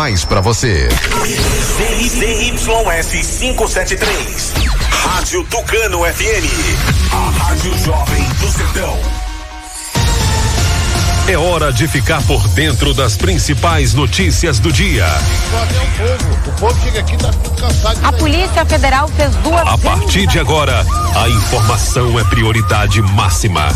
mais para você. ZYS 573. Rádio Tucano FM. A Rádio Jovem do Sertão. É hora de ficar por dentro das principais notícias do dia. O povo chega aqui tá cansado. A Polícia Federal fez duas. A partir de agora, a informação é prioridade máxima.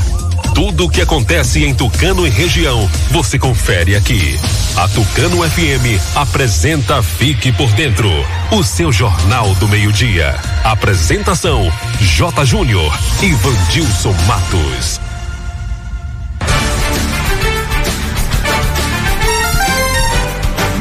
Tudo o que acontece em Tucano e região, você confere aqui. A Tucano FM apresenta Fique por Dentro, o seu jornal do meio-dia. Apresentação: J. Júnior e Vandilson Matos.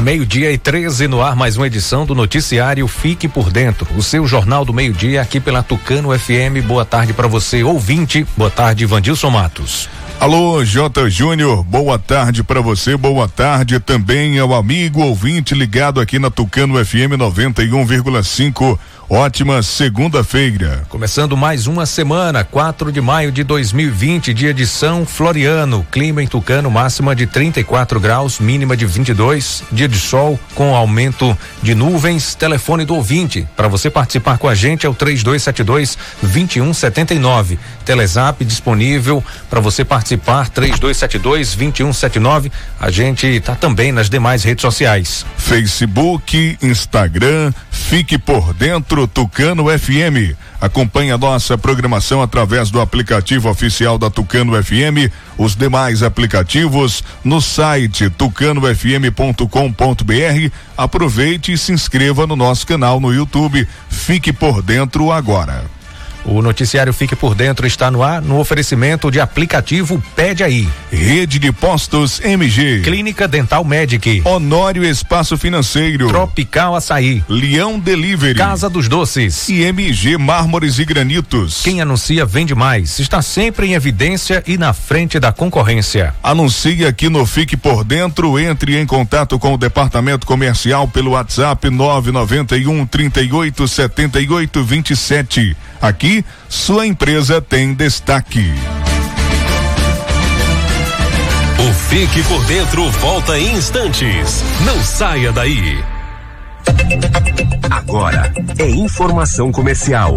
Meio-dia e 13 no ar, mais uma edição do noticiário Fique por Dentro, o seu jornal do meio-dia aqui pela Tucano FM. Boa tarde para você, ouvinte. Boa tarde, Vandilson Matos. Alô, J. Júnior, boa tarde para você, boa tarde também ao amigo ouvinte ligado aqui na Tucano FM 91,5. Ótima segunda-feira. Começando mais uma semana, 4 de maio de 2020, dia de São Floriano. Clima em Tucano, máxima de 34 graus, mínima de 22. Dia de sol com aumento de nuvens. Telefone do ouvinte. Para você participar com a gente é o 3272 2179. Telezap disponível para você participar 3272 2179. A gente está também nas demais redes sociais. Facebook, Instagram, fique por dentro Tucano FM. Acompanhe a nossa programação através do aplicativo oficial da Tucano FM, os demais aplicativos no site tucanofm.com.br. Aproveite e se inscreva no nosso canal no YouTube. Fique por dentro agora. O noticiário Fique por Dentro está no ar no oferecimento de aplicativo Pede Aí. Rede de Postos MG. Clínica Dental Medic. Honório Espaço Financeiro. Tropical Açaí. Leão Delivery. Casa dos Doces. E MG Mármores e Granitos. Quem anuncia vende mais. Está sempre em evidência e na frente da concorrência. Anuncie aqui no Fique por Dentro. Entre em contato com o departamento comercial pelo WhatsApp 991 38 78 27. Aqui, sua empresa tem destaque. O Fique por Dentro volta em instantes. Não saia daí. Agora é informação comercial.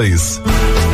dois.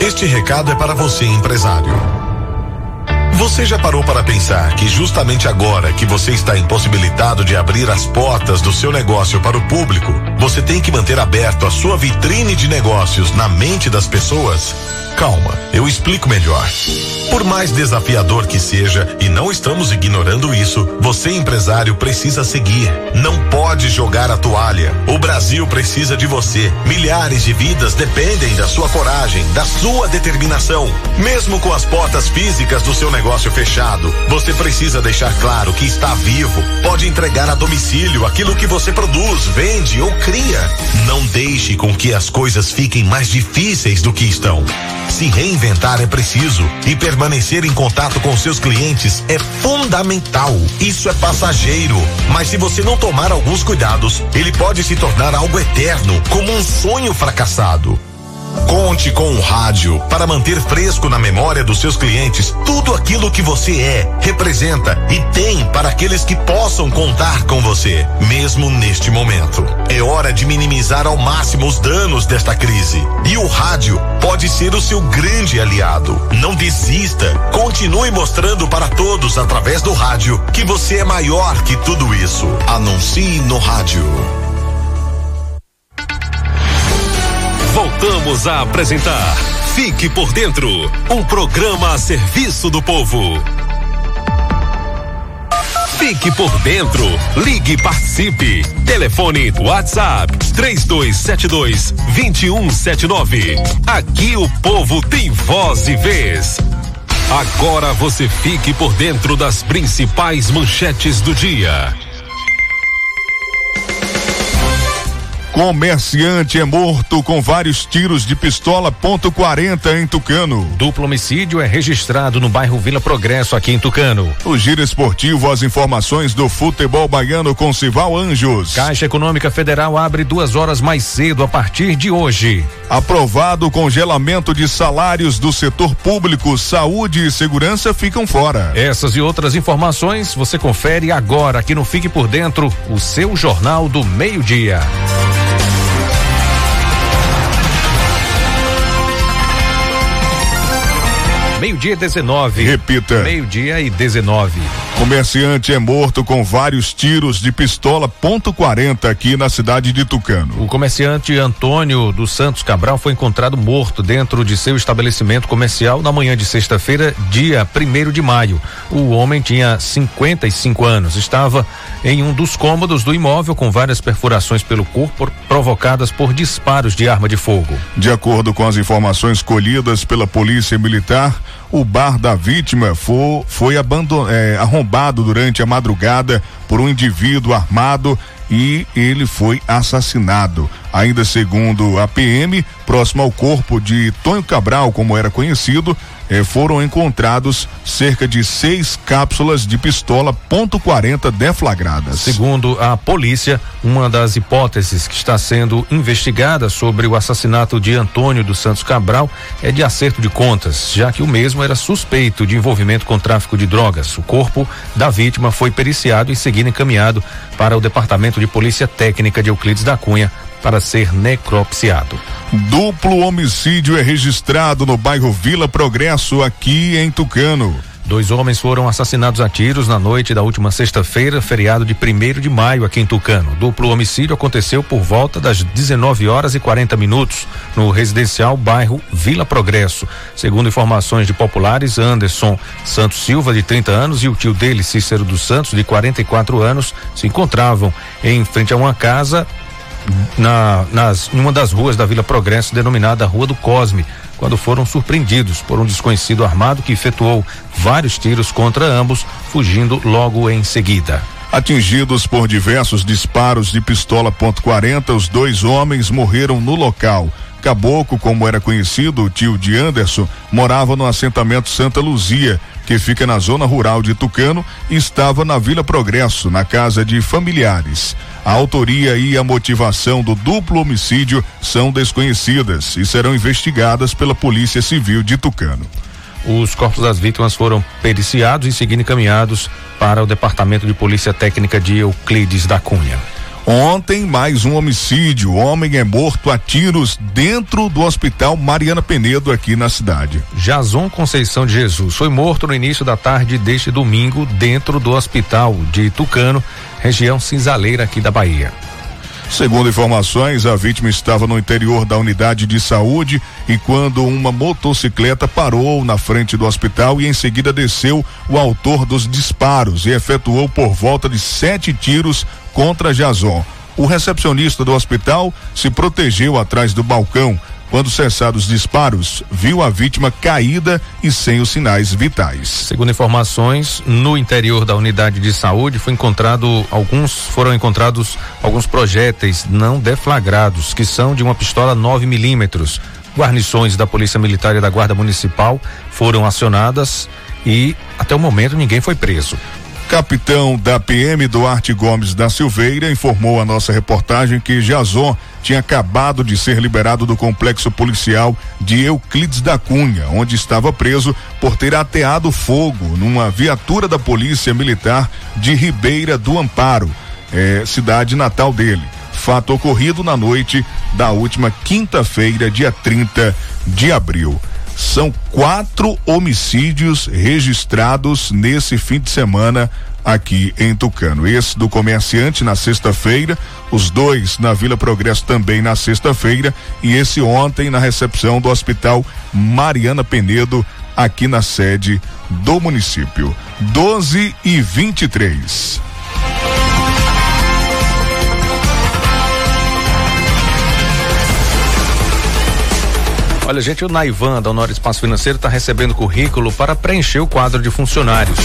Este recado é para você, empresário. Você já parou para pensar que justamente agora que você está impossibilitado de abrir as portas do seu negócio para o público, você tem que manter aberto a sua vitrine de negócios na mente das pessoas? Calma, eu explico melhor. Por mais desafiador que seja, e não estamos ignorando isso, você empresário precisa seguir. Não pode jogar a toalha. O Brasil precisa de você. Milhares de vidas dependem da sua coragem, da sua determinação. Mesmo com as portas físicas do seu negócio fechado, você precisa deixar claro que está vivo. Pode entregar a domicílio aquilo que você produz, vende ou cria. Não deixe com que as coisas fiquem mais difíceis do que estão. Se reinventar é preciso e permanecer em contato com seus clientes é fundamental. Isso é passageiro, mas se você não tomar alguns cuidados, ele pode se tornar algo eterno, como um sonho fracassado. Conte com o rádio para manter fresco na memória dos seus clientes tudo aquilo que você é, representa e tem para aqueles que possam contar com você, mesmo neste momento. É hora de minimizar ao máximo os danos desta crise. E o rádio pode ser o seu grande aliado. Não desista. Continue mostrando para todos através do rádio que você é maior que tudo isso. Anuncie no rádio. Voltamos a apresentar Fique por Dentro um programa a serviço do povo. Fique por dentro. Ligue e participe. Telefone WhatsApp 3272 2179. Aqui o povo tem voz e vez. Agora você fique por dentro das principais manchetes do dia. Comerciante é morto com vários tiros de pistola ponto .40 em Tucano. Duplo homicídio é registrado no bairro Vila Progresso, aqui em Tucano. O giro esportivo, as informações do futebol baiano com Cival Anjos. Caixa Econômica Federal abre duas horas mais cedo a partir de hoje. Aprovado o congelamento de salários do setor público, saúde e segurança ficam fora. Essas e outras informações você confere agora aqui no Fique por Dentro, o seu jornal do meio-dia. Meio-dia 19. Repita. Meio-dia e 19. Comerciante é morto com vários tiros de pistola ponto .40 aqui na cidade de Tucano. O comerciante Antônio dos Santos Cabral foi encontrado morto dentro de seu estabelecimento comercial na manhã de sexta-feira, dia 1 de maio. O homem tinha 55 anos, estava em um dos cômodos do imóvel com várias perfurações pelo corpo provocadas por disparos de arma de fogo. De acordo com as informações colhidas pela Polícia Militar, o bar da vítima foi, é, arrombado durante a madrugada por um indivíduo armado e ele foi assassinado. Ainda segundo a PM, próximo ao corpo de Tonho Cabral, como era conhecido, eh, foram encontrados cerca de seis cápsulas de pistola ponto .40 deflagradas. Segundo a polícia, uma das hipóteses que está sendo investigada sobre o assassinato de Antônio dos Santos Cabral é de acerto de contas, já que o mesmo era suspeito de envolvimento com tráfico de drogas. O corpo da vítima foi periciado e seguido encaminhado para o Departamento de Polícia Técnica de Euclides da Cunha para ser necropsiado. Duplo homicídio é registrado no bairro Vila Progresso, aqui em Tucano. Dois homens foram assassinados a tiros na noite da última sexta-feira, feriado de 1 de maio aqui em Tucano. Duplo homicídio aconteceu por volta das 19 horas e 40 minutos no residencial bairro Vila Progresso. Segundo informações de populares, Anderson Santos Silva, de 30 anos, e o tio dele, Cícero dos Santos, de 44 anos, se encontravam em frente a uma casa na, nas, em uma das ruas da Vila Progresso, denominada Rua do Cosme, quando foram surpreendidos por um desconhecido armado que efetuou vários tiros contra ambos, fugindo logo em seguida. Atingidos por diversos disparos de pistola ponto .40, os dois homens morreram no local. Caboclo, como era conhecido, o tio de Anderson, morava no assentamento Santa Luzia, que fica na zona rural de Tucano, e estava na Vila Progresso, na casa de familiares. A autoria e a motivação do duplo homicídio são desconhecidas e serão investigadas pela Polícia Civil de Tucano. Os corpos das vítimas foram periciados e seguindo encaminhados para o Departamento de Polícia Técnica de Euclides da Cunha. Ontem, mais um homicídio. O homem é morto a tiros dentro do hospital Mariana Penedo, aqui na cidade. Jason Conceição de Jesus foi morto no início da tarde deste domingo, dentro do hospital de Tucano, região cinzaleira aqui da Bahia. Segundo informações, a vítima estava no interior da unidade de saúde e quando uma motocicleta parou na frente do hospital e em seguida desceu o autor dos disparos e efetuou por volta de sete tiros contra Jason. O recepcionista do hospital se protegeu atrás do balcão. Quando cessados os disparos, viu a vítima caída e sem os sinais vitais. Segundo informações, no interior da unidade de saúde foi encontrado alguns foram encontrados alguns projéteis não deflagrados que são de uma pistola 9 milímetros Guarnições da Polícia Militar e da Guarda Municipal foram acionadas e até o momento ninguém foi preso. Capitão da PM Duarte Gomes da Silveira informou a nossa reportagem que Jason tinha acabado de ser liberado do complexo policial de Euclides da Cunha, onde estava preso por ter ateado fogo numa viatura da Polícia Militar de Ribeira do Amparo, eh, cidade natal dele. Fato ocorrido na noite da última quinta-feira, dia 30 de abril. São quatro homicídios registrados nesse fim de semana aqui em Tucano. Esse do comerciante na sexta-feira, os dois na Vila Progresso também na sexta-feira e esse ontem na recepção do Hospital Mariana Penedo aqui na sede do município. 12 e 23. Olha, gente, o Naivan da Honor Espaço Financeiro está recebendo currículo para preencher o quadro de funcionários.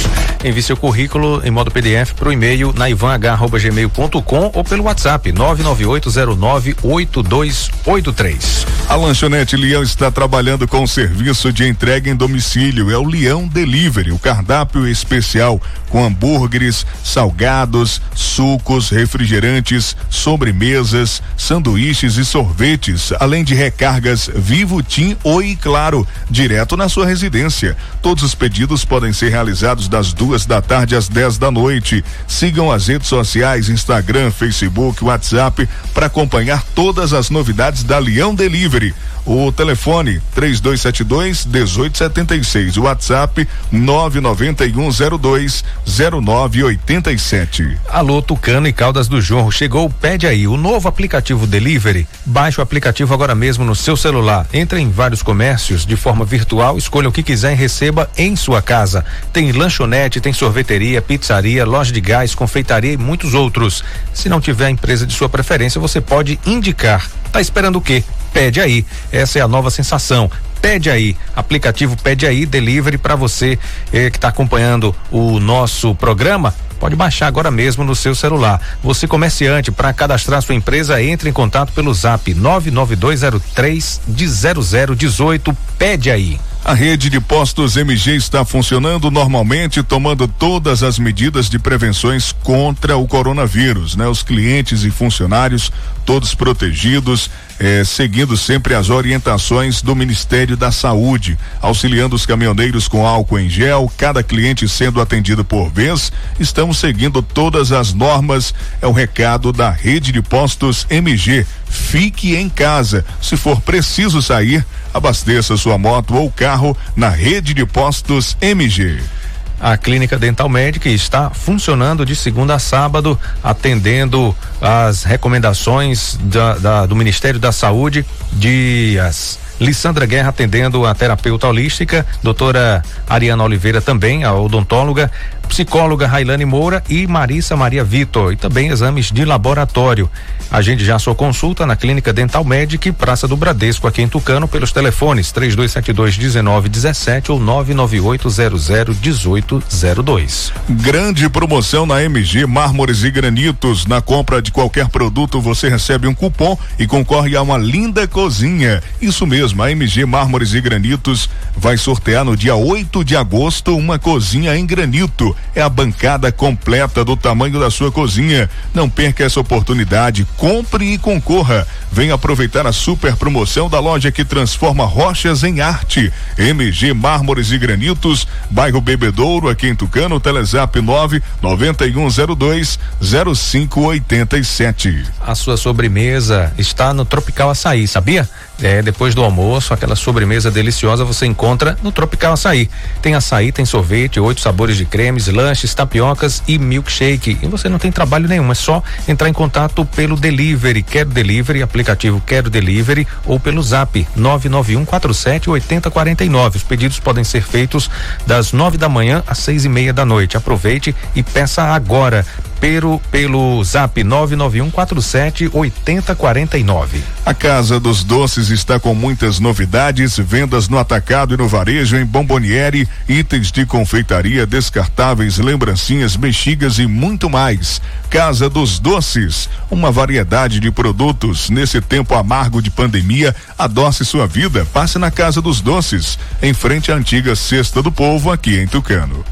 Envie seu currículo em modo PDF para o e-mail naivanh.gmail.com ou pelo WhatsApp 998098283. A lanchonete Leão está trabalhando com o serviço de entrega em domicílio. É o Leão Delivery, o cardápio especial com hambúrgueres, salgados, sucos, refrigerantes, sobremesas, sanduíches e sorvetes, além de recargas Vivo Tim Oi Claro, direto na sua residência. Todos os pedidos podem ser realizados das duas da tarde às 10 da noite. Sigam as redes sociais, Instagram, Facebook, WhatsApp, para acompanhar todas as novidades da Leão Delivery. O telefone 3272 1876, o WhatsApp 99102 0987. Alô, Tucano e Caldas do Jorro. Chegou Pede Aí, o novo aplicativo Delivery. Baixe o aplicativo agora mesmo no seu celular. Entre em vários comércios de forma virtual, escolha o que quiser e receba em sua casa. Tem lanchonete, tem sorveteria, pizzaria, loja de gás, confeitaria e muitos outros. Se não tiver a empresa de sua preferência, você pode indicar. Tá esperando o quê? Pede aí. Essa é a nova sensação. Pede aí, aplicativo Pede aí, delivery para você eh, que está acompanhando o nosso programa. Pode baixar agora mesmo no seu celular. Você comerciante, para cadastrar sua empresa, entre em contato pelo Zap 99203 de 0018. Pede aí. A rede de postos MG está funcionando normalmente, tomando todas as medidas de prevenções contra o coronavírus, né? Os clientes e funcionários todos protegidos, eh, seguindo sempre as orientações do Ministério da Saúde, auxiliando os caminhoneiros com álcool em gel, cada cliente sendo atendido por vez. Estamos seguindo todas as normas. É o recado da rede de postos MG. Fique em casa. Se for preciso sair, abasteça sua moto ou carro na rede de postos MG. A Clínica Dental Médica está funcionando de segunda a sábado, atendendo as recomendações da, da, do Ministério da Saúde, dias. Lissandra Guerra atendendo a terapeuta holística, doutora Ariana Oliveira também, a odontóloga, psicóloga Railane Moura e Marissa Maria Vitor, e também exames de laboratório. Agende já sua consulta na Clínica Dental Medic, Praça do Bradesco, aqui em Tucano, pelos telefones 3272 1917 ou 99800 1802. Grande promoção na MG Mármores e Granitos. Na compra de qualquer produto, você recebe um cupom e concorre a uma linda cozinha. Isso mesmo, a MG Mármores e Granitos vai sortear no dia 8 de agosto uma cozinha em granito. É a bancada completa do tamanho da sua cozinha. Não perca essa oportunidade. Compre e concorra. Venha aproveitar a super promoção da loja que transforma rochas em arte. MG Mármores e Granitos, bairro Bebedouro, aqui em Tucano, Telezap 9 9102 0587. A sua sobremesa está no Tropical Açaí, sabia? É, depois do almoço, aquela sobremesa deliciosa você encontra no Tropical Açaí. Tem açaí, tem sorvete, oito sabores de cremes, lanches, tapiocas e milkshake. E você não tem trabalho nenhum, é só entrar em contato pelo delivery, Quero Delivery, aplicativo Quero Delivery ou pelo Zap 99147 8049. Os pedidos podem ser feitos das nove da manhã às seis e meia da noite. Aproveite e peça agora. Pelo, pelo zap 99147 8049. A Casa dos Doces está com muitas novidades, vendas no atacado e no varejo em Bomboniere, itens de confeitaria, descartáveis, lembrancinhas, bexigas e muito mais. Casa dos Doces, uma variedade de produtos nesse tempo amargo de pandemia. Adoce sua vida, passe na Casa dos Doces, em frente à antiga Cesta do Povo aqui em Tucano.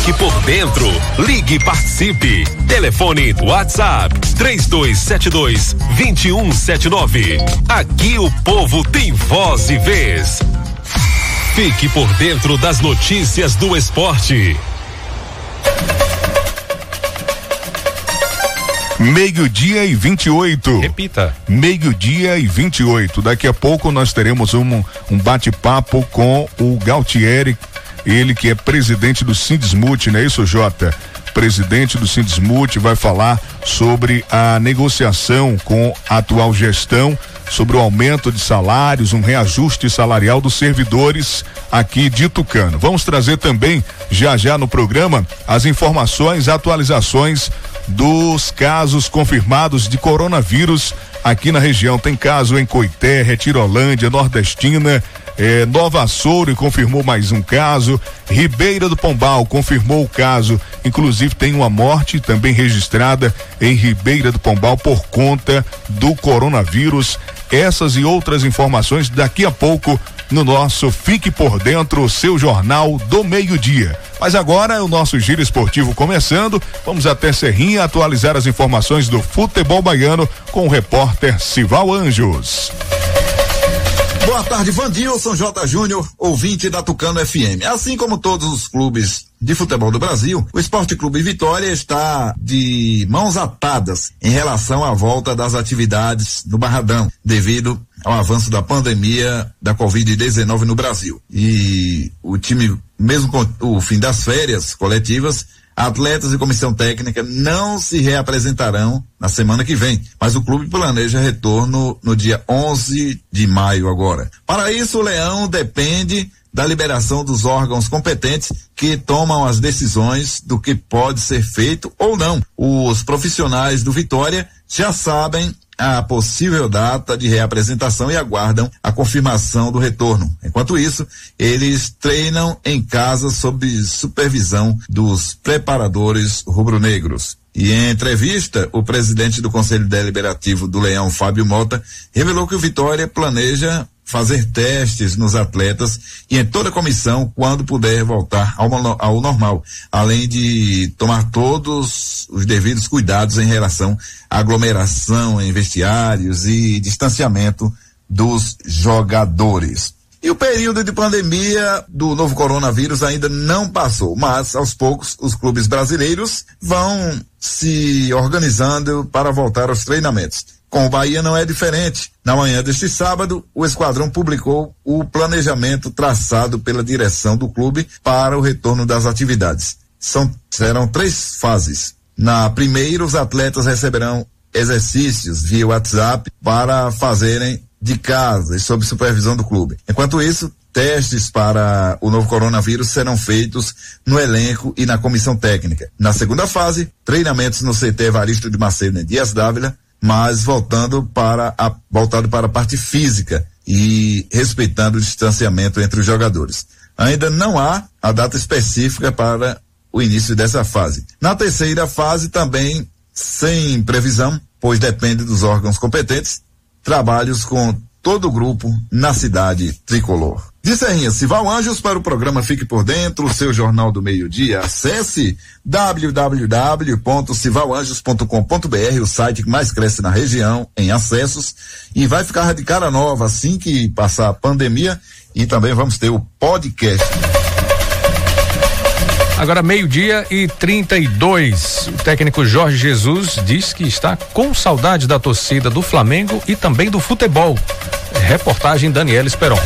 Fique por dentro. Ligue e participe. Telefone WhatsApp 3272 2179. Aqui o povo tem voz e vez. Fique por dentro das notícias do esporte. Meio-dia e 28. Repita. Meio-dia e 28. Daqui a pouco nós teremos um, um bate-papo com o Galtieri, ele que é presidente do Sindismut, não é isso, Jota? Presidente do Sindismut vai falar sobre a negociação com a atual gestão, sobre o aumento de salários, um reajuste salarial dos servidores aqui de Tucano. Vamos trazer também, já já no programa, as informações, atualizações dos casos confirmados de coronavírus aqui na região. Tem caso em Coité, Retirolândia, Nordestina, eh, Nova Açouro confirmou mais um caso. Ribeira do Pombal confirmou o caso. Inclusive tem uma morte também registrada em Ribeira do Pombal por conta do coronavírus. Essas e outras informações daqui a pouco no nosso Fique por Dentro, seu jornal do meio-dia. Mas agora o nosso giro esportivo começando. Vamos até Serrinha atualizar as informações do futebol baiano com o repórter Sival Anjos. Boa tarde, Vandilson J. Júnior, ouvinte da Tucano FM. Assim como todos os clubes de futebol do Brasil, o Esporte Clube Vitória está de mãos atadas em relação à volta das atividades no Barradão, devido ao avanço da pandemia da Covid-19 no Brasil. E o time, mesmo com o fim das férias coletivas, atletas e comissão técnica não se reapresentarão na semana que vem, mas o clube planeja retorno no dia 11 de maio agora. Para isso, o Leão depende da liberação dos órgãos competentes que tomam as decisões do que pode ser feito ou não. Os profissionais do Vitória já sabem a possível data de reapresentação e aguardam a confirmação do retorno. Enquanto isso, eles treinam em casa sob supervisão dos preparadores rubro-negros. E em entrevista, o presidente do Conselho Deliberativo do Leão, Fábio Mota, revelou que o Vitória planeja fazer testes nos atletas e em toda a comissão quando puder voltar ao, ao, normal, além de tomar todos os devidos cuidados em relação à aglomeração em vestiários e distanciamento dos jogadores. E o período de pandemia do novo coronavírus ainda não passou, mas aos poucos os clubes brasileiros vão se organizando para voltar aos treinamentos. Com o Bahia não é diferente. Na manhã deste sábado, o esquadrão publicou o planejamento traçado pela direção do clube para o retorno das atividades. São, serão três fases. Na primeira, os atletas receberão exercícios via WhatsApp para fazerem de casa e sob supervisão do clube. Enquanto isso, testes para o novo coronavírus serão feitos no elenco e na comissão técnica. Na segunda fase, treinamentos no CT Evaristo de Macedo em Dias Dávila, mas voltando para a, voltado para a parte física e respeitando o distanciamento entre os jogadores. Ainda não há a data específica para o início dessa fase. Na terceira fase também sem previsão, pois depende dos órgãos competentes, trabalhos com todo o grupo na cidade tricolor. De Serrinha, Sival Anjos para o programa Fique por Dentro, o seu jornal do meio-dia. Acesse www.civalanjos.com.br, o site que mais cresce na região em acessos e vai ficar de cara nova assim que passar a pandemia e também vamos ter o podcast. Agora meio-dia e 32. O técnico Jorge Jesus diz que está com saudade da torcida do Flamengo e também do futebol. Reportagem Daniela Esperon.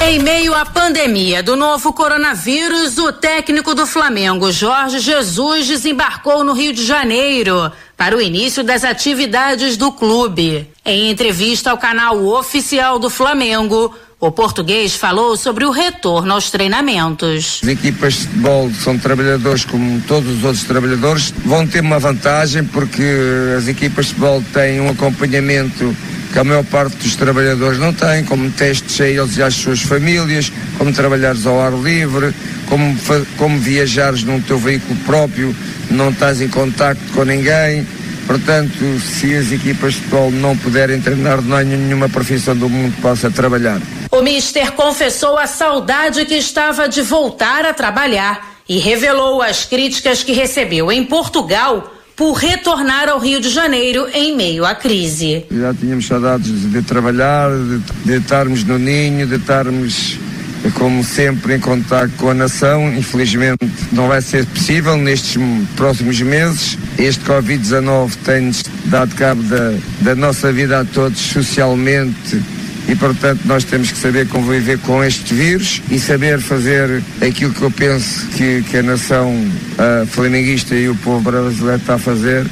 Em meio à pandemia do novo coronavírus, o técnico do Flamengo, Jorge Jesus, desembarcou no Rio de Janeiro para o início das atividades do clube. Em entrevista ao canal oficial do Flamengo, o português falou sobre o retorno aos treinamentos. As equipas de futebol são trabalhadores como todos os outros trabalhadores, vão ter uma vantagem porque as equipas de futebol têm um acompanhamento que a maior parte dos trabalhadores não tem, como testes a eles e às suas famílias, como trabalhares ao ar livre, como, como viajares num teu veículo próprio, não estás em contacto com ninguém. Portanto, se as equipas de futebol não puderem treinar, não há nenhuma profissão do mundo que possa trabalhar. O Mister confessou a saudade que estava de voltar a trabalhar e revelou as críticas que recebeu em Portugal por retornar ao Rio de Janeiro em meio à crise. Já tínhamos saudades de trabalhar, de, de estarmos no ninho, de estarmos como sempre, em contato com a nação. Infelizmente, não vai ser possível nestes próximos meses. Este Covid-19 tem-nos dado cabo da, da nossa vida a todos socialmente e, portanto, nós temos que saber conviver com este vírus e saber fazer aquilo que eu penso que, que a nação flamenguista e o povo brasileiro está a fazer,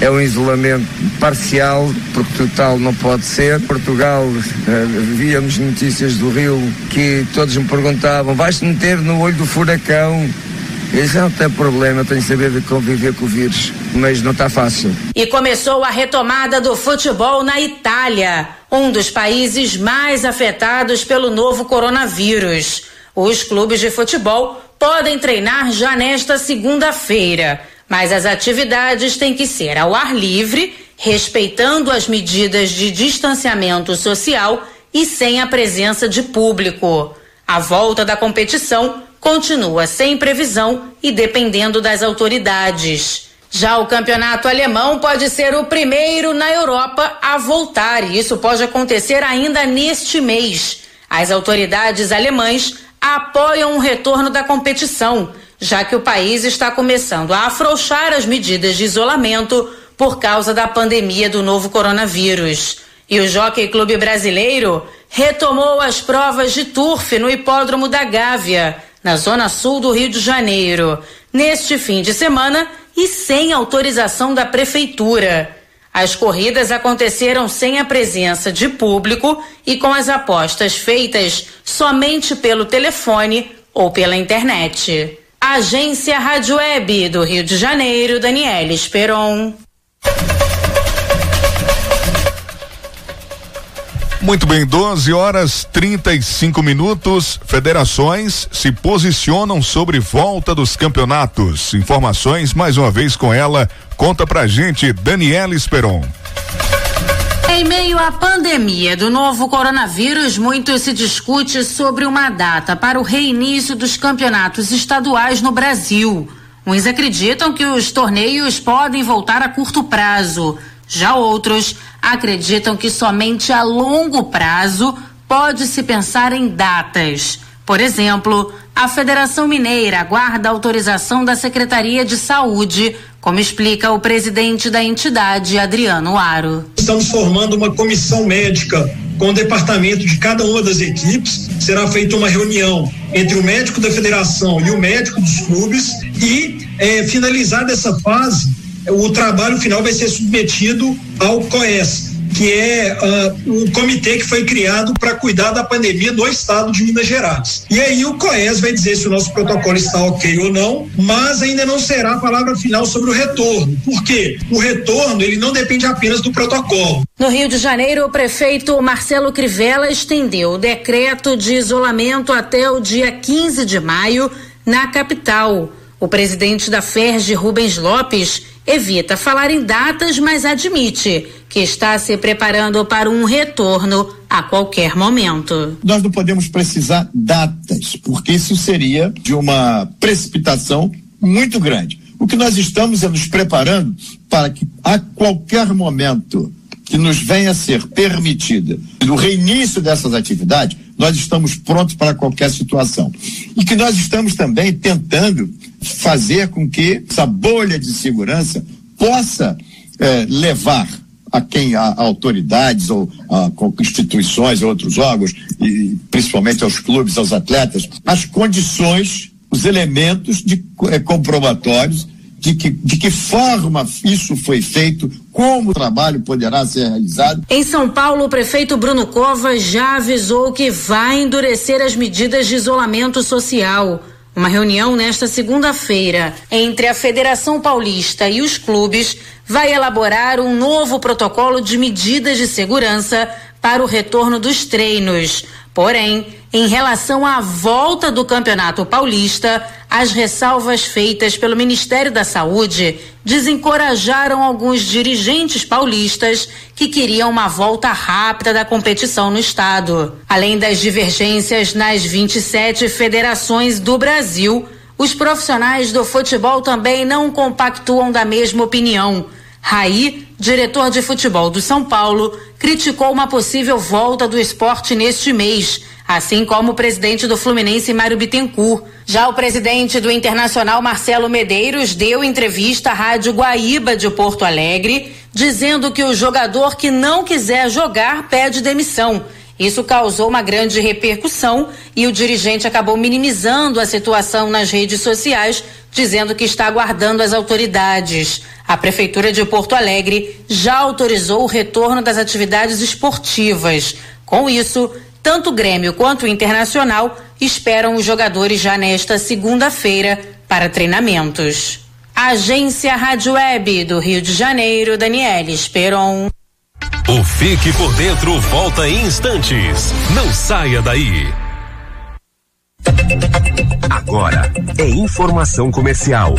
é um isolamento parcial, porque total não pode ser. Portugal, uh, víamos notícias do Rio que todos me perguntavam: vais-te meter no olho do furacão? Isso não tem problema, tenho que saber de conviver com o vírus, mas não está fácil. E começou a retomada do futebol na Itália, um dos países mais afetados pelo novo coronavírus. Os clubes de futebol podem treinar já nesta segunda-feira mas as atividades têm que ser ao ar livre, respeitando as medidas de distanciamento social e sem a presença de público. A volta da competição continua sem previsão e dependendo das autoridades. Já o campeonato alemão pode ser o primeiro na Europa a voltar e isso pode acontecer ainda neste mês. As autoridades alemãs apoiam o retorno da competição já que o país está começando a afrouxar as medidas de isolamento por causa da pandemia do novo coronavírus. E o Jockey Clube Brasileiro retomou as provas de turf no Hipódromo da Gávea, na zona sul do Rio de Janeiro, neste fim de semana e sem autorização da prefeitura. As corridas aconteceram sem a presença de público e com as apostas feitas somente pelo telefone ou pela internet. Agência Rádio Web do Rio de Janeiro, Daniela Esperon. Muito bem, 12 horas 35 minutos. Federações se posicionam sobre volta dos campeonatos. Informações mais uma vez com ela. Conta pra gente, Daniela Esperon. Em meio à pandemia do novo coronavírus, muito se discute sobre uma data para o reinício dos campeonatos estaduais no Brasil. Uns acreditam que os torneios podem voltar a curto prazo. Já outros acreditam que somente a longo prazo pode-se pensar em datas. Por exemplo, a Federação Mineira aguarda autorização da Secretaria de Saúde como explica o presidente da entidade, Adriano Aro. Estamos formando uma comissão médica com o departamento de cada uma das equipes. Será feita uma reunião entre o médico da federação e o médico dos clubes e, é, finalizada essa fase, o trabalho final vai ser submetido ao COES, que é uh, um comitê que foi criado para cuidar da pandemia no estado de Minas Gerais. E aí o COES vai dizer se o nosso protocolo está ok ou não, mas ainda não será a palavra final sobre o retorno. Por quê? O retorno ele não depende apenas do protocolo. No Rio de Janeiro, o prefeito Marcelo Crivella estendeu o decreto de isolamento até o dia 15 de maio na capital. O presidente da FERJ, Rubens Lopes, evita falar em datas, mas admite que está se preparando para um retorno a qualquer momento. Nós não podemos precisar datas, porque isso seria de uma precipitação muito grande. O que nós estamos é nos preparando para que a qualquer momento que nos venha a ser permitida no reinício dessas atividades, nós estamos prontos para qualquer situação. E que nós estamos também tentando fazer com que essa bolha de segurança possa eh, levar a quem a, a autoridades ou a, a instituições, outros órgãos, e principalmente aos clubes, aos atletas, as condições, os elementos de, eh, de que, de que forma isso foi feito, como o trabalho poderá ser realizado. Em São Paulo, o prefeito Bruno Covas já avisou que vai endurecer as medidas de isolamento social. Uma reunião nesta segunda-feira entre a Federação Paulista e os clubes vai elaborar um novo protocolo de medidas de segurança para o retorno dos treinos. Porém, em relação à volta do Campeonato Paulista, as ressalvas feitas pelo Ministério da Saúde desencorajaram alguns dirigentes paulistas que queriam uma volta rápida da competição no estado. Além das divergências nas 27 federações do Brasil, os profissionais do futebol também não compactuam da mesma opinião. Raí, diretor de futebol do São Paulo, criticou uma possível volta do esporte neste mês, assim como o presidente do Fluminense, Mário Bittencourt. Já o presidente do Internacional, Marcelo Medeiros, deu entrevista à Rádio Guaíba de Porto Alegre, dizendo que o jogador que não quiser jogar pede demissão isso causou uma grande repercussão e o dirigente acabou minimizando a situação nas redes sociais, dizendo que está aguardando as autoridades. A Prefeitura de Porto Alegre já autorizou o retorno das atividades esportivas. Com isso, tanto o Grêmio quanto o Internacional esperam os jogadores já nesta segunda-feira para treinamentos. Agência Rádio Web do Rio de Janeiro, Daniela Esperon. O Fique por Dentro volta em instantes. Não saia daí. Agora é informação comercial.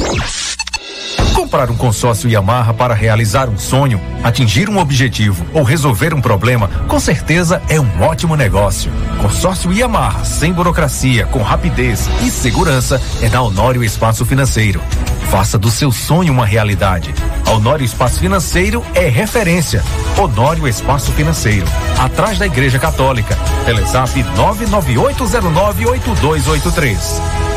Comprar um consórcio Yamaha para realizar um sonho, atingir um objetivo ou resolver um problema, com certeza é um ótimo negócio. Consórcio Yamaha, sem burocracia, com rapidez e segurança, é na Honório Espaço Financeiro. Faça do seu sonho uma realidade. Honório Espaço Financeiro é referência. Honório Espaço Financeiro, atrás da Igreja Católica. Telezap 998098283.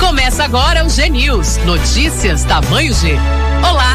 Começa agora o G News. Notícias tamanho G. Olá!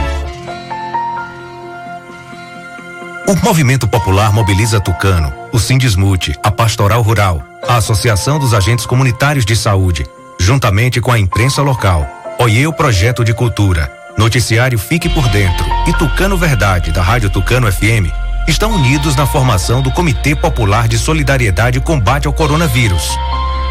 O Movimento Popular mobiliza Tucano, o Sindismute, a Pastoral Rural, a Associação dos Agentes Comunitários de Saúde, juntamente com a imprensa local, o Projeto de Cultura, Noticiário Fique por Dentro e Tucano Verdade, da Rádio Tucano FM, estão unidos na formação do Comitê Popular de Solidariedade e Combate ao Coronavírus.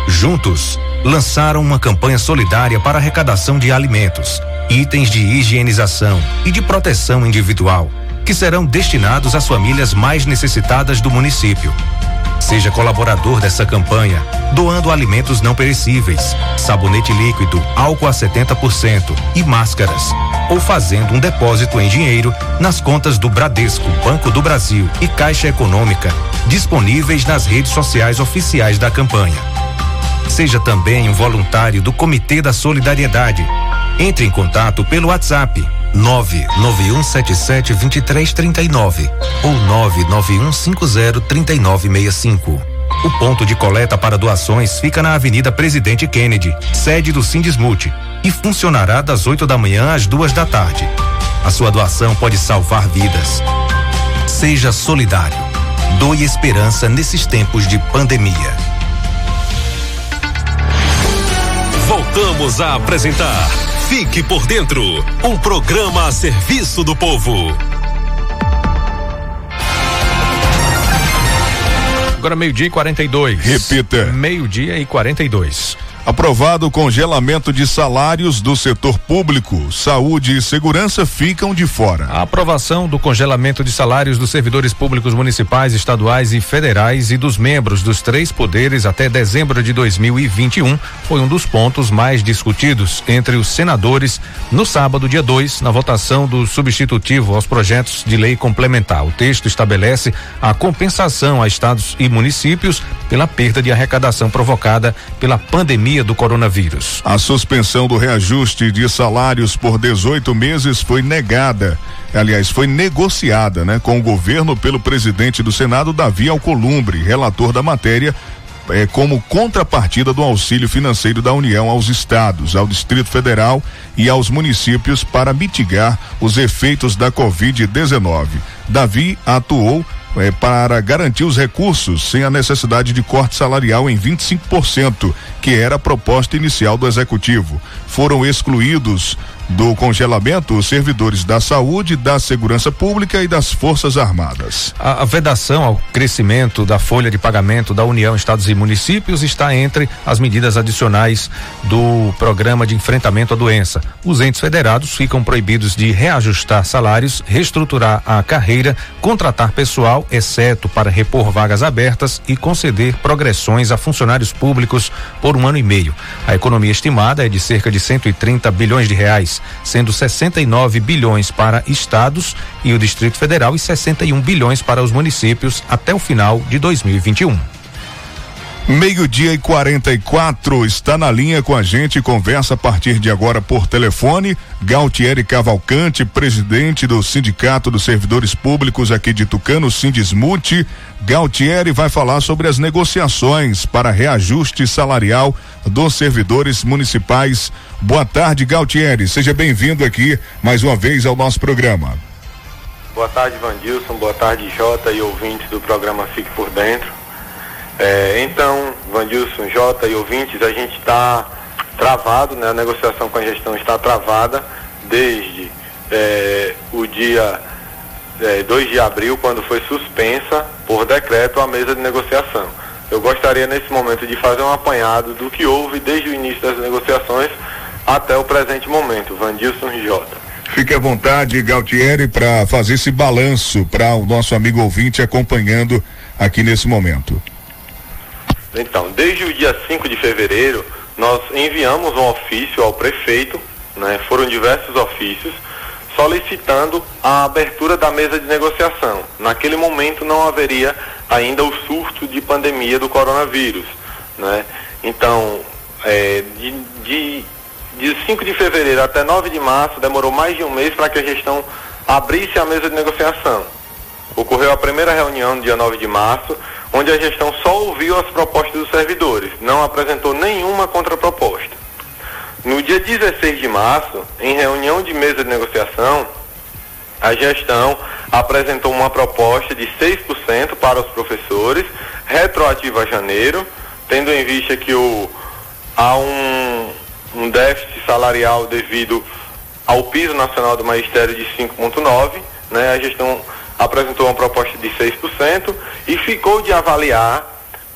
Juntos, lançaram uma campanha solidária para arrecadação de alimentos, itens de higienização e de proteção individual que serão destinados às famílias mais necessitadas do município. Seja colaborador dessa campanha, doando alimentos não perecíveis, sabonete líquido, álcool a 70% e máscaras, ou fazendo um depósito em dinheiro nas contas do Bradesco, Banco do Brasil e Caixa Econômica, disponíveis nas redes sociais oficiais da campanha. Seja também um voluntário do Comitê da Solidariedade. Entre em contato pelo WhatsApp 991772339 ou 991503965. O ponto de coleta para doações fica na Avenida Presidente Kennedy, sede do Sindismute, e funcionará das 8 da manhã às duas da tarde. A sua doação pode salvar vidas. Seja solidário. Doe esperança nesses tempos de pandemia. Voltamos a apresentar Fique por dentro, um programa a serviço do povo. Agora meio-dia e 42. Repita. Meio-dia e 42. Aprovado o congelamento de salários do setor público. Saúde e segurança ficam de fora. A aprovação do congelamento de salários dos servidores públicos municipais, estaduais e federais e dos membros dos três poderes até dezembro de 2021 foi um dos pontos mais discutidos entre os senadores no sábado, dia 2, na votação do substitutivo aos projetos de lei complementar. O texto estabelece a compensação a estados e municípios pela perda de arrecadação provocada pela pandemia pandemia do coronavírus. A suspensão do reajuste de salários por 18 meses foi negada. Aliás, foi negociada, né, com o governo pelo presidente do Senado, Davi Alcolumbre, relator da matéria, é, como contrapartida do auxílio financeiro da União aos estados, ao Distrito Federal e aos municípios para mitigar os efeitos da Covid-19. Davi atuou é, para garantir os recursos sem a necessidade de corte salarial em 25%, que era a proposta inicial do executivo. Foram excluídos do congelamento os servidores da saúde, da segurança pública e das forças armadas. A, a, vedação ao crescimento da folha de pagamento da União, Estados e Municípios está entre as medidas adicionais do programa de enfrentamento à doença. Os entes federados ficam proibidos de reajustar salários, reestruturar a carreira, contratar pessoal, exceto para repor vagas abertas e conceder progressões a funcionários públicos por um ano e meio. A economia estimada é de cerca de 130 bilhões de sendo 69 bilhões para estados e o Distrito Federal e 61 bilhões para os municípios até o final de 2021. Meio-dia e 44 está na linha com a gente, conversa a partir de agora por telefone. Galtieri Cavalcante, presidente do Sindicato dos Servidores Públicos aqui de Tucano, Sindismute. Galtieri vai falar sobre as negociações para reajuste salarial dos servidores municipais. Boa tarde, Galtieri. Seja bem-vindo aqui mais uma vez ao nosso programa. Boa tarde, Vandilson. Boa tarde, Jota e ouvintes do programa Fique por Dentro. É, então, Vandilson, Jota e ouvintes, a gente está travado, né? A negociação com a gestão está travada desde é, o dia é, 2 de abril, quando foi suspensa por decreto a mesa de negociação. Eu gostaria nesse momento de fazer um apanhado do que houve desde o início das negociações até o presente momento. Vandilson Jota. Fique à vontade, Galtieri, para fazer esse balanço para o nosso amigo ouvinte acompanhando aqui nesse momento. Então, desde o dia 5 de fevereiro, nós enviamos um ofício ao prefeito, né, foram diversos ofícios, solicitando a abertura da mesa de negociação. Naquele momento não haveria ainda o surto de pandemia do coronavírus. Né? Então, é, de, de, de 5 de fevereiro até 9 de março, demorou mais de um mês para que a gestão abrisse a mesa de negociação. Ocorreu a primeira reunião no dia 9 de março, onde a gestão só ouviu as propostas dos servidores, não apresentou nenhuma contraproposta. No dia 16 de março, em reunião de mesa de negociação, a gestão apresentou uma proposta de 6% para os professores, retroativa a janeiro, tendo em vista que o, há um, um déficit salarial devido ao piso nacional do magistério de 5,9%, né? A gestão apresentou uma proposta de 6% e ficou de avaliar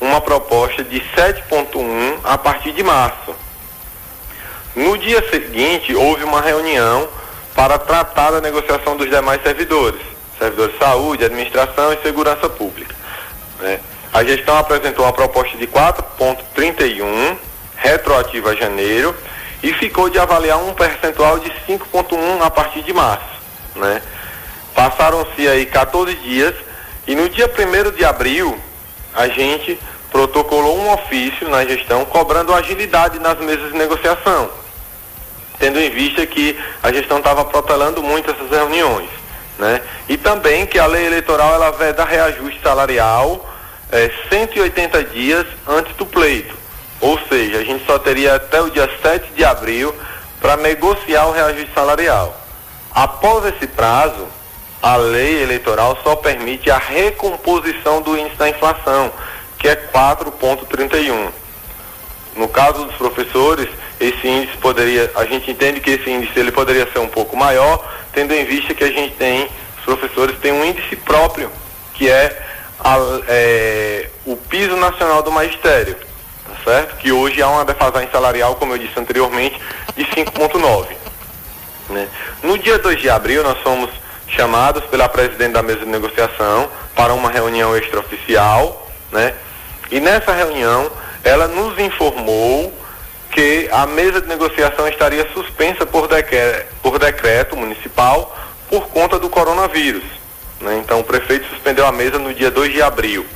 uma proposta de 7,1% a partir de março. No dia seguinte, houve uma reunião para tratar da negociação dos demais servidores, servidores de saúde, administração e segurança pública. Né? A gestão apresentou uma proposta de 4,31, retroativa a janeiro, e ficou de avaliar um percentual de 5,1 a partir de março. Né? Passaram-se aí 14 dias e no dia 1 de abril a gente protocolou um ofício na gestão cobrando agilidade nas mesas de negociação, tendo em vista que a gestão estava protelando muito essas reuniões. Né? E também que a lei eleitoral ela veda reajuste salarial é, 180 dias antes do pleito. Ou seja, a gente só teria até o dia 7 de abril para negociar o reajuste salarial. Após esse prazo, a lei eleitoral só permite a recomposição do índice da inflação, que é 4,31. No caso dos professores, esse índice poderia, a gente entende que esse índice ele poderia ser um pouco maior, tendo em vista que a gente tem, os professores têm um índice próprio, que é, a, é o piso nacional do magistério, tá certo? Que hoje há uma defasagem salarial, como eu disse anteriormente, de 5,9. Né? No dia 2 de abril, nós fomos chamados pela presidente da mesa de negociação para uma reunião extraoficial, né? E nessa reunião, ela nos informou que a mesa de negociação estaria suspensa por decreto, por decreto municipal por conta do coronavírus. Né? Então, o prefeito suspendeu a mesa no dia 2 de abril.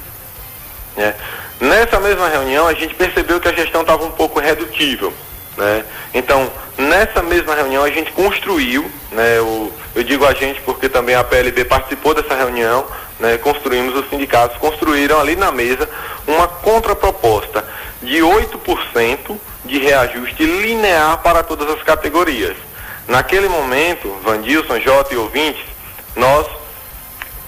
Né? Nessa mesma reunião, a gente percebeu que a gestão estava um pouco redutível. Né? Então, nessa mesma reunião, a gente construiu, né, o, eu digo a gente porque também a PLB participou dessa reunião, né, construímos, os sindicatos construíram ali na mesa uma contraproposta de 8% de reajuste linear para todas as categorias. Naquele momento, Vandilson, Jota e ouvintes, nós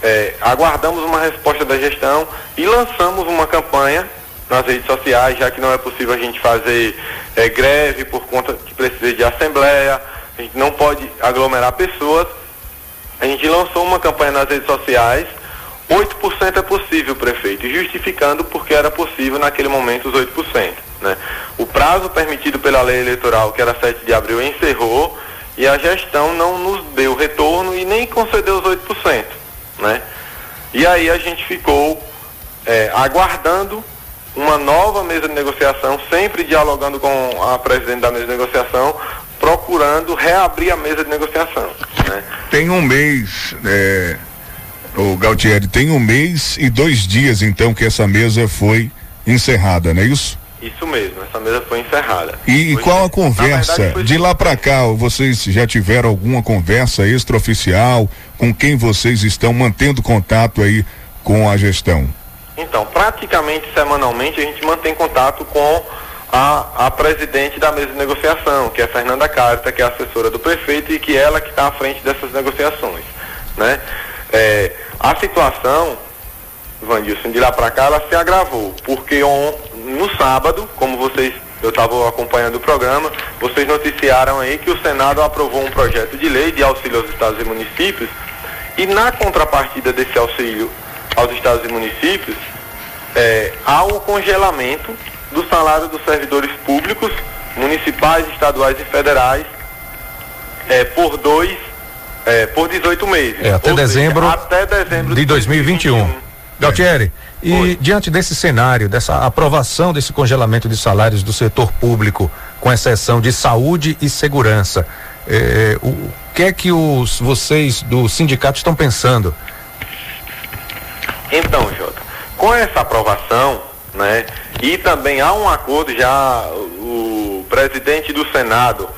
é, aguardamos uma resposta da gestão e lançamos uma campanha nas redes sociais, já que não é possível a gente fazer é, greve por conta que precisa de assembleia, a gente não pode aglomerar pessoas. A gente lançou uma campanha nas redes sociais, 8% é possível, prefeito, justificando porque era possível naquele momento os 8%. Né? O prazo permitido pela lei eleitoral, que era 7 de abril, encerrou e a gestão não nos deu retorno e nem concedeu os 8%. Né? E aí a gente ficou é, aguardando uma nova mesa de negociação, sempre dialogando com a presidente da mesa de negociação, procurando reabrir a mesa de negociação. Né? Tem um mês, é, o Galtieri, tem um mês e dois dias então que essa mesa foi encerrada, não é isso? Isso mesmo, essa mesa foi encerrada. E, foi qual a conversa? Verdade, de lá para cá, vocês já tiveram alguma conversa extraoficial? Com quem vocês estão mantendo contato aí com a gestão? Então, praticamente semanalmente a gente mantém contato com a, a presidente da mesa de negociação, que é a Fernanda Carta, que é assessora do prefeito e que é ela que está à frente dessas negociações. Né? É, a situação, Vandilson, de lá para cá, ela se agravou, porque on, no sábado, como vocês, eu estava acompanhando o programa, vocês noticiaram aí que o Senado aprovou um projeto de lei de auxílio aos estados e municípios, e na contrapartida desse auxílio aos estados e municípios, é, há o congelamento do salário dos servidores públicos, municipais, estaduais e federais, é, por dois, é, por 18 meses. É, até dezembro, seja, até dezembro de 2021. 2021. Galtieri, e Oi. diante desse cenário, dessa aprovação desse congelamento de salários do setor público, com exceção de saúde e segurança, é, o que é que os vocês do sindicato estão pensando então, Jota, com essa aprovação, né, e também há um acordo já, o presidente do Senado,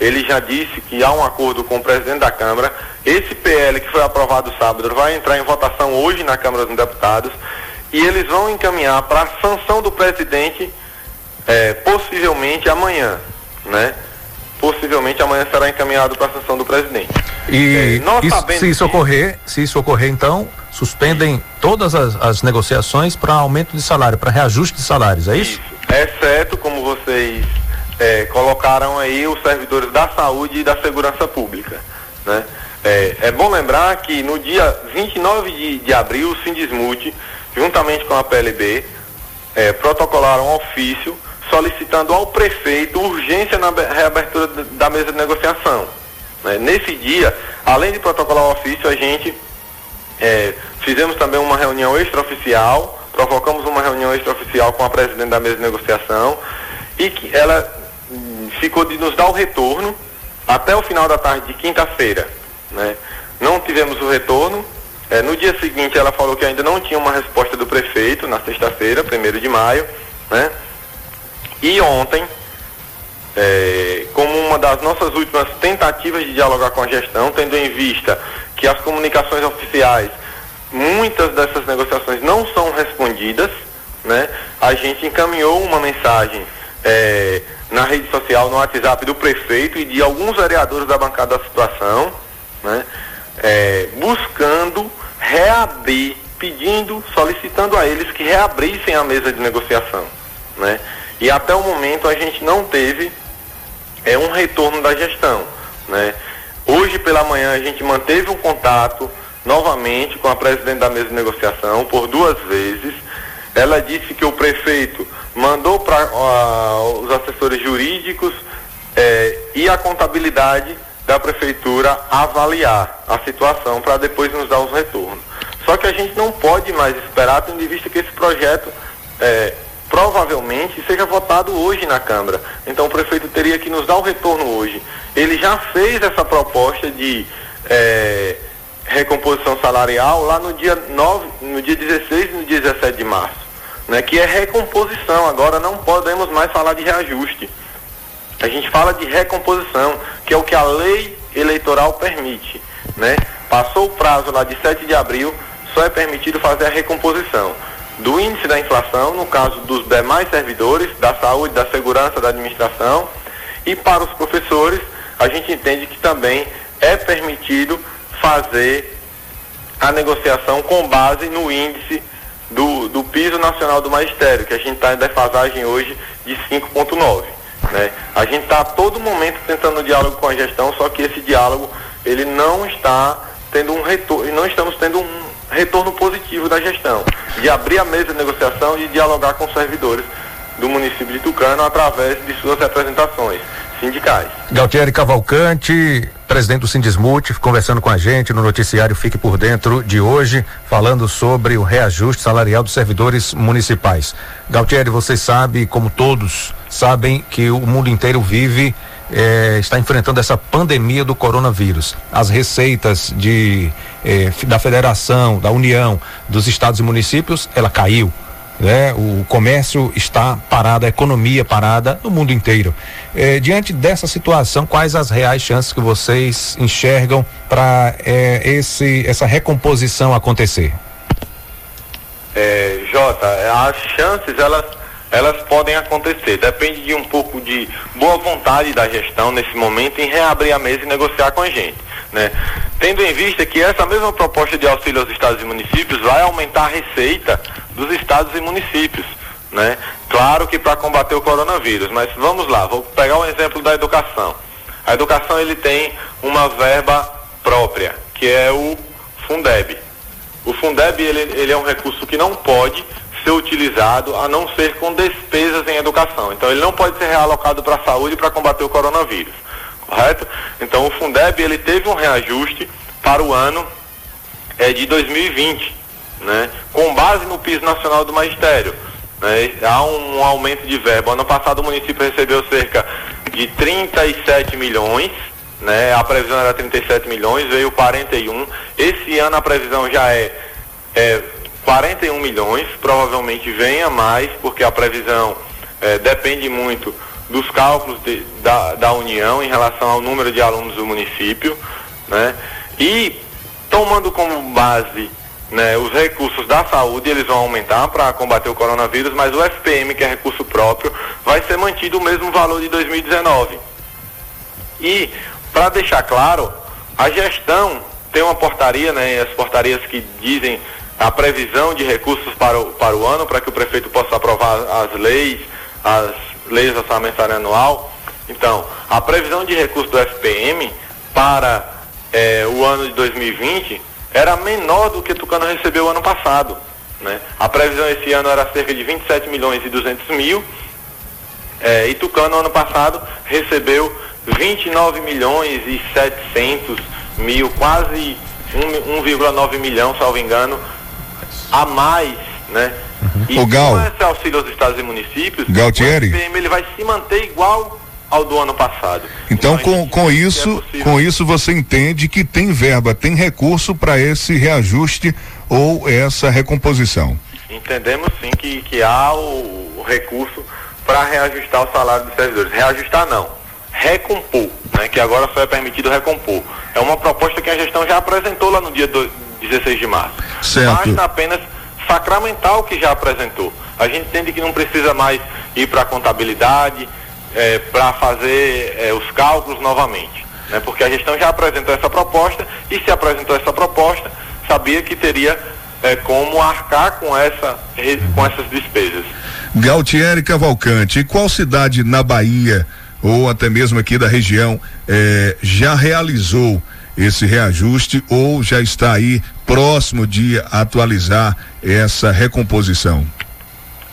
ele já disse que há um acordo com o presidente da Câmara. Esse PL que foi aprovado sábado vai entrar em votação hoje na Câmara dos Deputados e eles vão encaminhar para a sanção do presidente é, possivelmente amanhã, né? Possivelmente amanhã será encaminhado para a sanção do presidente. E é, isso, se isso que... ocorrer, se isso ocorrer, então suspendem todas as, as negociações para aumento de salário, para reajuste de salários, é isso? isso. Exceto, como vocês é, colocaram aí, os servidores da saúde e da segurança pública. Né? É, é bom lembrar que no dia 29 de, de abril, o Sindismute, juntamente com a PLB, é, protocolaram um ofício solicitando ao prefeito urgência na reabertura da mesa de negociação. Né? Nesse dia, além de protocolar o ofício, a gente é, fizemos também uma reunião extraoficial, provocamos uma reunião extraoficial com a presidente da mesa de negociação e que ela hum, ficou de nos dar o retorno até o final da tarde de quinta-feira. Né? Não tivemos o retorno. É, no dia seguinte ela falou que ainda não tinha uma resposta do prefeito, na sexta-feira, primeiro de maio. Né? E ontem, é, como uma das nossas últimas tentativas de dialogar com a gestão, tendo em vista que as comunicações oficiais, muitas dessas negociações não são respondidas, né? A gente encaminhou uma mensagem é, na rede social, no WhatsApp do prefeito e de alguns vereadores da bancada da situação, né? É, buscando reabrir, pedindo, solicitando a eles que reabrissem a mesa de negociação, né? E até o momento a gente não teve é um retorno da gestão, né? Hoje pela manhã a gente manteve um contato novamente com a presidente da mesa de negociação por duas vezes. Ela disse que o prefeito mandou para os assessores jurídicos eh, e a contabilidade da prefeitura avaliar a situação para depois nos dar os retornos. Só que a gente não pode mais esperar, tendo em vista que esse projeto eh, provavelmente seja votado hoje na Câmara. Então o prefeito teria que nos dar o retorno hoje. Ele já fez essa proposta de eh, recomposição salarial lá no dia 9, no dia 16 e no dia 17 de março, né? Que é recomposição, agora não podemos mais falar de reajuste. A gente fala de recomposição, que é o que a lei eleitoral permite, né? Passou o prazo lá de 7 de abril, só é permitido fazer a recomposição do índice da inflação, no caso dos demais servidores, da saúde, da segurança, da administração, e para os professores, a gente entende que também é permitido fazer a negociação com base no índice do, do piso nacional do magistério, que a gente está em defasagem hoje de 5,9. Né? A gente está a todo momento tentando diálogo com a gestão, só que esse diálogo ele não está tendo um retorno, não estamos tendo um retorno positivo da gestão, de abrir a mesa de negociação e dialogar com os servidores do município de Tucano através de suas representações sindicais. Galtieri Cavalcante, presidente do Sindismute, conversando com a gente no noticiário Fique por Dentro de hoje, falando sobre o reajuste salarial dos servidores municipais. Galtieri, você sabe, como todos sabem, que o mundo inteiro vive eh, está enfrentando essa pandemia do coronavírus. As receitas de eh, da federação, da União, dos estados e municípios, ela caiu né? O comércio está parado, a economia parada no mundo inteiro. Eh, diante dessa situação, quais as reais chances que vocês enxergam para eh, esse essa recomposição acontecer? É, Jota, as chances elas elas podem acontecer. Depende de um pouco de boa vontade da gestão nesse momento em reabrir a mesa e negociar com a gente. Né? Tendo em vista que essa mesma proposta de auxílio aos estados e municípios vai aumentar a receita dos estados e municípios. Né? Claro que para combater o coronavírus, mas vamos lá, vou pegar um exemplo da educação. A educação ele tem uma verba própria, que é o Fundeb. O Fundeb ele, ele é um recurso que não pode ser utilizado a não ser com despesas em educação. Então ele não pode ser realocado para a saúde para combater o coronavírus, correto? Então o Fundeb ele teve um reajuste para o ano é, de 2020 né, com base no piso nacional do magistério. Né, há um, um aumento de verba. Ano passado o município recebeu cerca de 37 milhões, né, a previsão era 37 milhões, veio 41. Esse ano a previsão já é, é 41 milhões, provavelmente venha mais, porque a previsão é, depende muito dos cálculos de, da, da União em relação ao número de alunos do município, né? E tomando como base né, os recursos da saúde eles vão aumentar para combater o coronavírus, mas o FPM, que é recurso próprio, vai ser mantido o mesmo valor de 2019. E, para deixar claro, a gestão tem uma portaria, né, as portarias que dizem a previsão de recursos para o, para o ano, para que o prefeito possa aprovar as leis, as leis orçamentária anual. Então, a previsão de recursos do FPM para eh, o ano de 2020 era menor do que Tucano recebeu ano passado. Né? A previsão esse ano era cerca de 27 milhões e 200 mil, é, e Tucano ano passado recebeu 29 milhões e 700 mil, quase 1,9 milhão, salvo engano, a mais, né? Uhum. E o Gal, com esse auxílio aos estados e municípios, Galtieri. o FPM ele vai se manter igual ao do ano passado. Então, com, com isso, é com isso você entende que tem verba, tem recurso para esse reajuste ou essa recomposição? Entendemos sim que, que há o, o recurso para reajustar o salário dos servidores. Reajustar não, recompor, né, que agora só é permitido recompor. É uma proposta que a gestão já apresentou lá no dia do, 16 de março. Certo. Basta apenas sacramentar o que já apresentou. A gente entende que não precisa mais ir para a contabilidade, é, para fazer é, os cálculos novamente. Né? Porque a gestão já apresentou essa proposta e se apresentou essa proposta, sabia que teria é, como arcar com, essa, com essas despesas. Galtieri Cavalcante, qual cidade na Bahia ou até mesmo aqui da região eh, já realizou esse reajuste ou já está aí próximo de atualizar essa recomposição?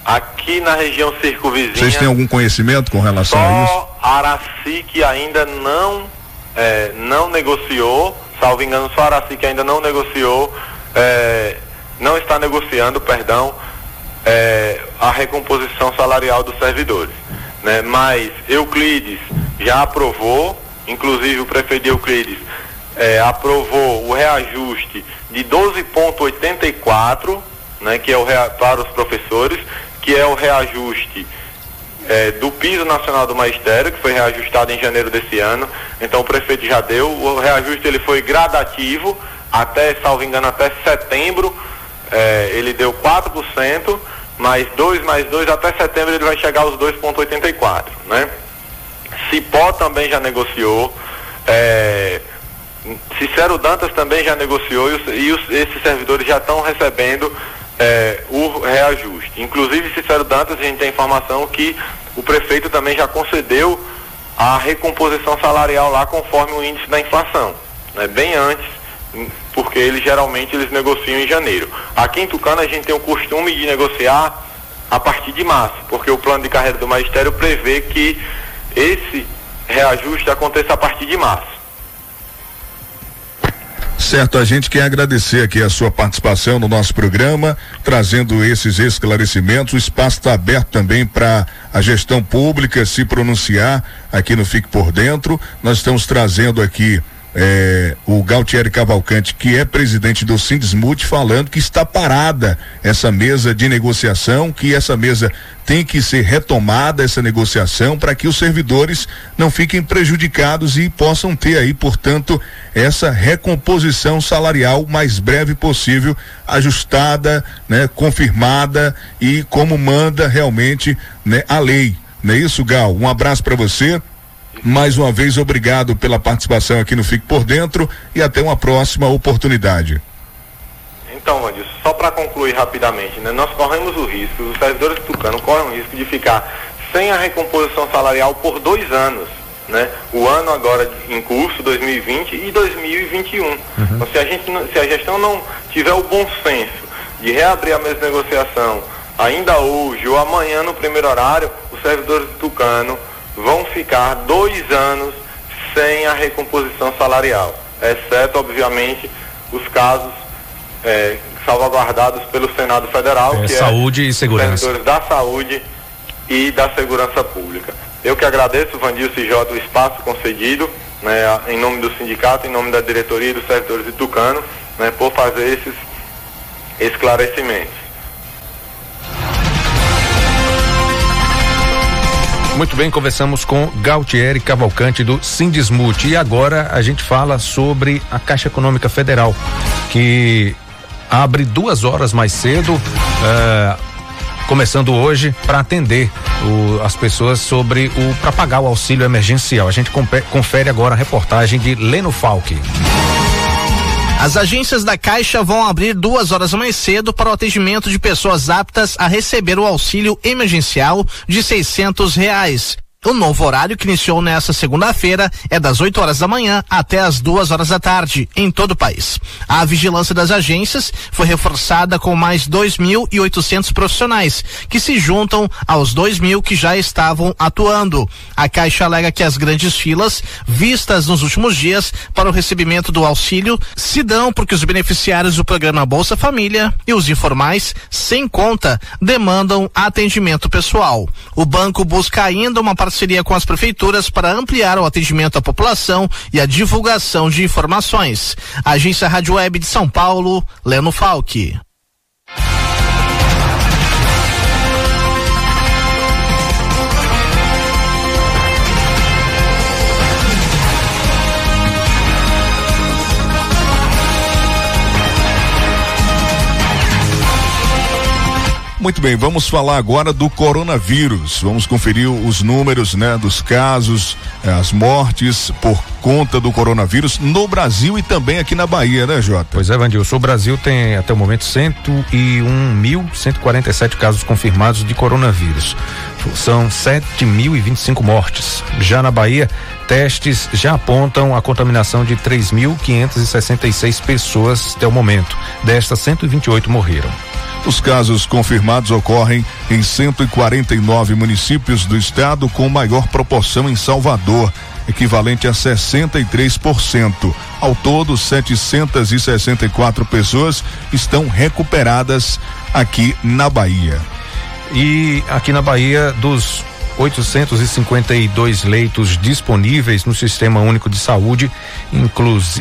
Aqui na região circunvizinha. Vocês têm algum conhecimento com relação a isso? Araci que ainda não é, não negociou, salvo engano, só Araci que ainda não negociou, é, não está negociando, perdão, é, a recomposição salarial dos servidores. Né? Mas Euclides já aprovou, inclusive o prefeito de Euclides é, aprovou o reajuste de 12,84, né, que é o rea, para os professores, que é o reajuste é, do piso nacional do magistério, que foi reajustado em janeiro desse ano. Então o prefeito já deu. O reajuste ele foi gradativo até, salvo engano, até setembro. É, ele deu 4%, mais 2 mais 2, até setembro ele vai chegar aos 2,84, né? Cipó também já negociou. É, Cicero Dantas também já negociou e, os, e os, esses servidores já estão recebendo é, o reajuste. Inclusive, Cicero Dantas, a gente tem informação que o prefeito também já concedeu a recomposição salarial lá conforme o índice da inflação, né? bem antes, porque eles geralmente eles negociam em janeiro. Aqui em Tucano a gente tem o costume de negociar a partir de março, porque o plano de carreira do magistério prevê que esse reajuste aconteça a partir de março. Certo, a gente quer agradecer aqui a sua participação no nosso programa, trazendo esses esclarecimentos. O espaço está aberto também para a gestão pública se pronunciar aqui no Fique por Dentro. Nós estamos trazendo aqui é, o Galtieri Cavalcante, que é presidente do Sindesmut, falando que está parada essa mesa de negociação, que essa mesa tem que ser retomada, essa negociação, para que os servidores não fiquem prejudicados e possam ter aí, portanto, essa recomposição salarial mais breve possível, ajustada, né, confirmada e como manda realmente né, a lei. Não é isso, Gal? Um abraço para você. Mais uma vez, obrigado pela participação aqui no Fique por Dentro e até uma próxima oportunidade. Então, só para concluir rapidamente, né, nós corremos o risco, os servidores do Tucano correm o risco de ficar sem a recomposição salarial por dois anos. Né? O ano agora em curso, 2020 e 2021. Uhum. Então, se a, gente, se a gestão não tiver o bom senso de reabrir a mesa de negociação ainda hoje ou amanhã no primeiro horário, os servidores do Tucano vão ficar dois anos sem a recomposição salarial, exceto, obviamente, os casos é, salvaguardados pelo Senado Federal, é, que saúde é e segurança. servidores da saúde e da segurança pública. Eu que agradeço, Vandil CJ, o espaço concedido, né, em nome do sindicato, em nome da diretoria e dos servidores de Tucano, né, por fazer esses esclarecimentos. Muito bem, conversamos com Galtieri Cavalcante do Sindismut. E agora a gente fala sobre a Caixa Econômica Federal, que abre duas horas mais cedo, uh, começando hoje, para atender o, as pessoas sobre o para pagar o auxílio emergencial. A gente confere agora a reportagem de Leno Falck. As agências da Caixa vão abrir duas horas mais cedo para o atendimento de pessoas aptas a receber o auxílio emergencial de seiscentos reais. O novo horário que iniciou nesta segunda-feira é das 8 horas da manhã até as duas horas da tarde, em todo o país. A vigilância das agências foi reforçada com mais 2.800 profissionais, que se juntam aos 2 mil que já estavam atuando. A Caixa alega que as grandes filas, vistas nos últimos dias para o recebimento do auxílio, se dão porque os beneficiários do programa Bolsa Família e os informais, sem conta, demandam atendimento pessoal. O banco busca ainda uma parceria com as prefeituras para ampliar o atendimento à população e a divulgação de informações. Agência Rádio Web de São Paulo, Leno Falck. Muito bem, vamos falar agora do coronavírus. Vamos conferir os números, né, dos casos, eh, as mortes por conta do coronavírus no Brasil e também aqui na Bahia, né, Jota? Pois é, Vandilson, o Brasil tem até o momento 101.147 casos confirmados de coronavírus. São 7.025 mortes. Já na Bahia, testes já apontam a contaminação de 3.566 pessoas até o momento. Destas, 128 morreram. Os casos confirmados ocorrem em 149 municípios do estado, com maior proporção em Salvador, equivalente a 63%. Ao todo, 764 pessoas estão recuperadas aqui na Bahia. E aqui na Bahia, dos 852 leitos disponíveis no Sistema Único de Saúde,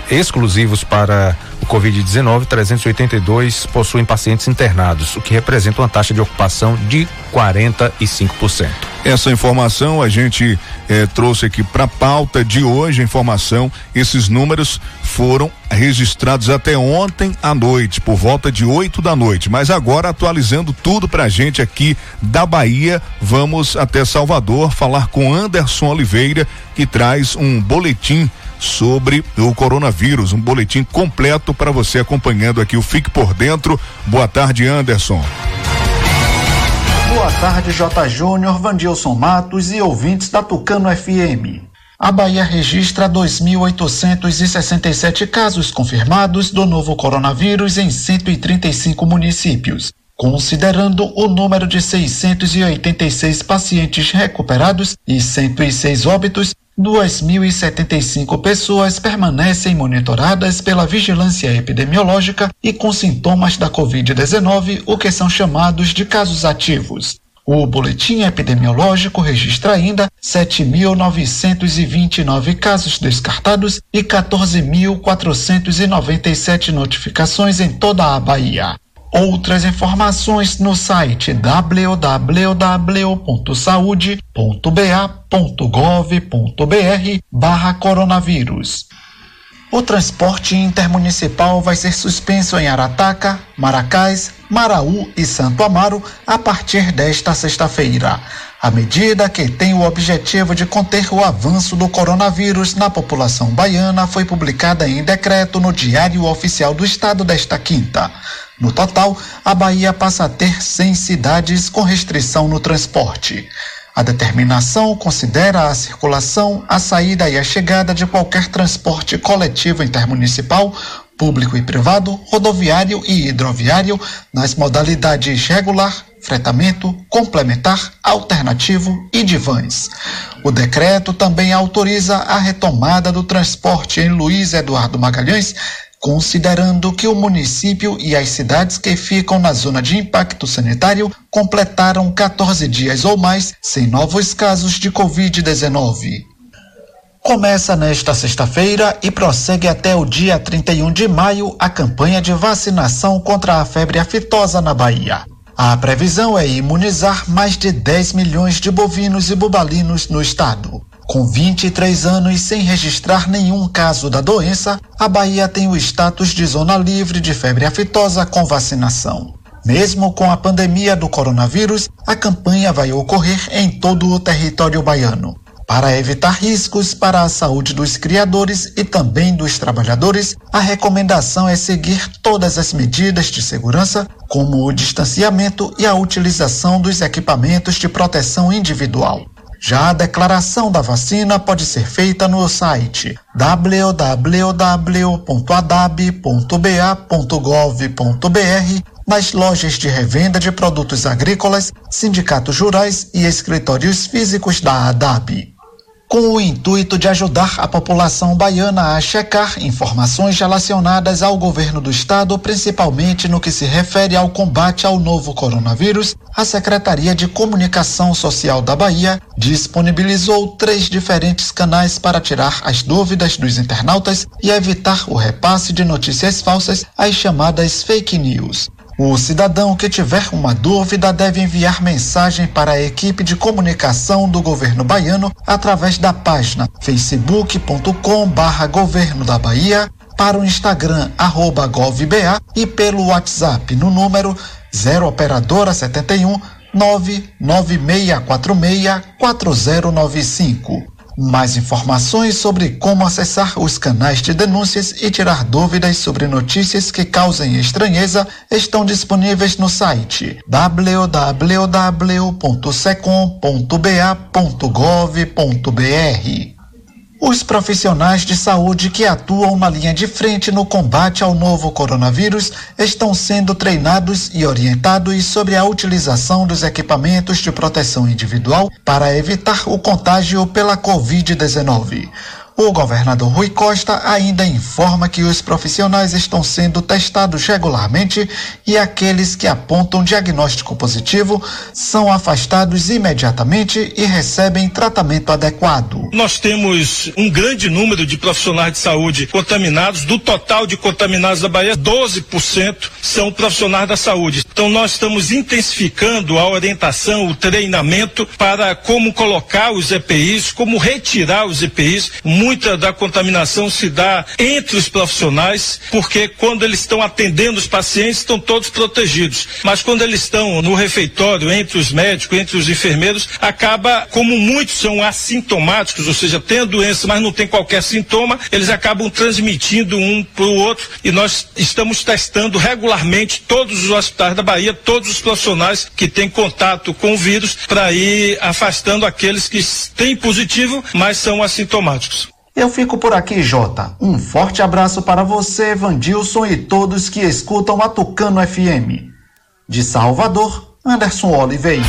exclusivos para o Covid-19, 382 possuem pacientes internados, o que representa uma taxa de ocupação de 45%. Essa informação a gente eh, trouxe aqui para a pauta de hoje. A informação, esses números foram registrados até ontem à noite, por volta de 8 da noite. Mas agora, atualizando tudo para a gente aqui da Bahia, vamos até Salvador falar com Anderson Oliveira, que traz um boletim sobre o coronavírus, um boletim completo para você acompanhando aqui o Fique por Dentro. Boa tarde, Anderson. Boa tarde, J. Júnior, Vandilson Matos e ouvintes da Tucano FM. A Bahia registra 2.867 casos confirmados do novo coronavírus em 135 municípios. Considerando o número de 686 pacientes recuperados e 106 óbitos, 2.075 pessoas permanecem monitoradas pela vigilância epidemiológica e com sintomas da Covid-19, o que são chamados de casos ativos. O boletim epidemiológico registra ainda 7.929 casos descartados e 14.497 notificações em toda a Bahia. Outras informações no site www.saude.ba.gov.br barra coronavírus. O transporte intermunicipal vai ser suspenso em Arataca, Maracás, Maraú e Santo Amaro a partir desta sexta-feira. A medida, que tem o objetivo de conter o avanço do coronavírus na população baiana, foi publicada em decreto no Diário Oficial do Estado desta quinta. No total, a Bahia passa a ter 100 cidades com restrição no transporte. A determinação considera a circulação, a saída e a chegada de qualquer transporte coletivo intermunicipal, público e privado, rodoviário e hidroviário, nas modalidades regular, fretamento, complementar, alternativo e de vans. O decreto também autoriza a retomada do transporte em Luiz Eduardo Magalhães considerando que o município e as cidades que ficam na zona de impacto sanitário completaram 14 dias ou mais sem novos casos de Covid-19. Começa nesta sexta-feira e prossegue até o dia 31 de maio a campanha de vacinação contra a febre aftosa na Bahia. A previsão é imunizar mais de 10 milhões de bovinos e bubalinos no estado. Com 23 anos sem registrar nenhum caso da doença, a Bahia tem o status de zona livre de febre aftosa com vacinação. Mesmo com a pandemia do coronavírus, a campanha vai ocorrer em todo o território baiano. Para evitar riscos para a saúde dos criadores e também dos trabalhadores, a recomendação é seguir todas as medidas de segurança, como o distanciamento e a utilização dos equipamentos de proteção individual. Já a declaração da vacina pode ser feita no site www.adab.ba.gov.br, nas lojas de revenda de produtos agrícolas, sindicatos rurais e escritórios físicos da ADAB com o intuito de ajudar a população baiana a checar informações relacionadas ao governo do estado, principalmente no que se refere ao combate ao novo coronavírus, a Secretaria de Comunicação Social da Bahia disponibilizou três diferentes canais para tirar as dúvidas dos internautas e evitar o repasse de notícias falsas, as chamadas fake news. O cidadão que tiver uma dúvida deve enviar mensagem para a equipe de comunicação do governo baiano através da página facebook.com/barra governo da Bahia, para o Instagram arroba govba e pelo WhatsApp no número 0 operadora 71 99646 4095. Mais informações sobre como acessar os canais de denúncias e tirar dúvidas sobre notícias que causem estranheza estão disponíveis no site www.secom.ba.gov.br. Os profissionais de saúde que atuam na linha de frente no combate ao novo coronavírus estão sendo treinados e orientados sobre a utilização dos equipamentos de proteção individual para evitar o contágio pela Covid-19. O governador Rui Costa ainda informa que os profissionais estão sendo testados regularmente e aqueles que apontam diagnóstico positivo são afastados imediatamente e recebem tratamento adequado. Nós temos um grande número de profissionais de saúde contaminados. Do total de contaminados da Bahia, 12% são profissionais da saúde. Então nós estamos intensificando a orientação, o treinamento para como colocar os EPIs, como retirar os EPIs muita da contaminação se dá entre os profissionais, porque quando eles estão atendendo os pacientes, estão todos protegidos. Mas quando eles estão no refeitório, entre os médicos, entre os enfermeiros, acaba, como muitos são assintomáticos, ou seja, têm a doença, mas não tem qualquer sintoma, eles acabam transmitindo um para o outro e nós estamos testando regularmente todos os hospitais da Bahia, todos os profissionais que têm contato com o vírus, para ir afastando aqueles que têm positivo, mas são assintomáticos. Eu fico por aqui, Jota. Um forte abraço para você, Vandilson e todos que escutam a Tucano FM. De Salvador, Anderson Oliveira.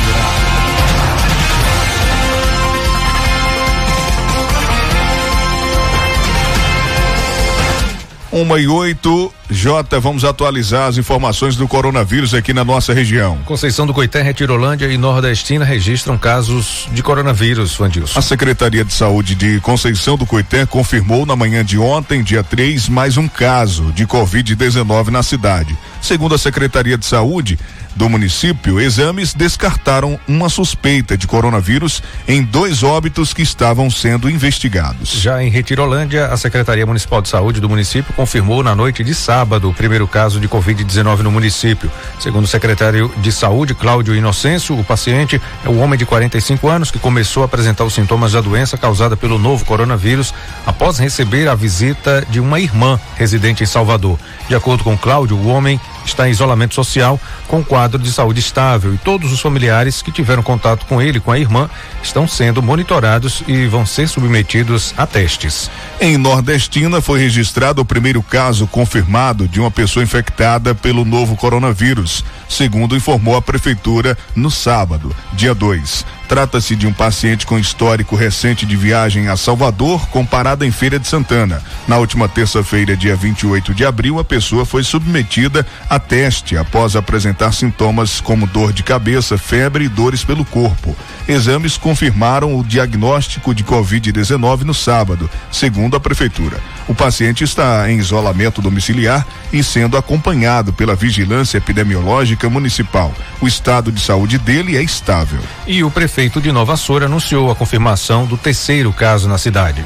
Uma e oito, Jota, vamos atualizar as informações do coronavírus aqui na nossa região. Conceição do Coité, Retirolândia e Nordestina registram casos de coronavírus, Vandilson. A Secretaria de Saúde de Conceição do Coité confirmou na manhã de ontem, dia 3, mais um caso de Covid-19 na cidade. Segundo a Secretaria de Saúde, do município, exames descartaram uma suspeita de coronavírus em dois óbitos que estavam sendo investigados. Já em Retirolândia, a Secretaria Municipal de Saúde do município confirmou na noite de sábado o primeiro caso de Covid-19 no município. Segundo o secretário de Saúde, Cláudio Inocêncio, o paciente é um homem de 45 anos que começou a apresentar os sintomas da doença causada pelo novo coronavírus após receber a visita de uma irmã residente em Salvador. De acordo com Cláudio, o homem está em isolamento social com quadro de saúde estável e todos os familiares que tiveram contato com ele, com a irmã, estão sendo monitorados e vão ser submetidos a testes. Em Nordestina foi registrado o primeiro caso confirmado de uma pessoa infectada pelo novo coronavírus, segundo informou a prefeitura no sábado, dia 2. Trata-se de um paciente com histórico recente de viagem a Salvador, com parada em Feira de Santana. Na última terça-feira, dia 28 de abril, a pessoa foi submetida a teste após apresentar sintomas como dor de cabeça, febre e dores pelo corpo. Exames confirmaram o diagnóstico de Covid-19 no sábado, segundo a prefeitura. O paciente está em isolamento domiciliar e sendo acompanhado pela Vigilância Epidemiológica Municipal. O estado de saúde dele é estável. E o prefeito de Nova Soura anunciou a confirmação do terceiro caso na cidade.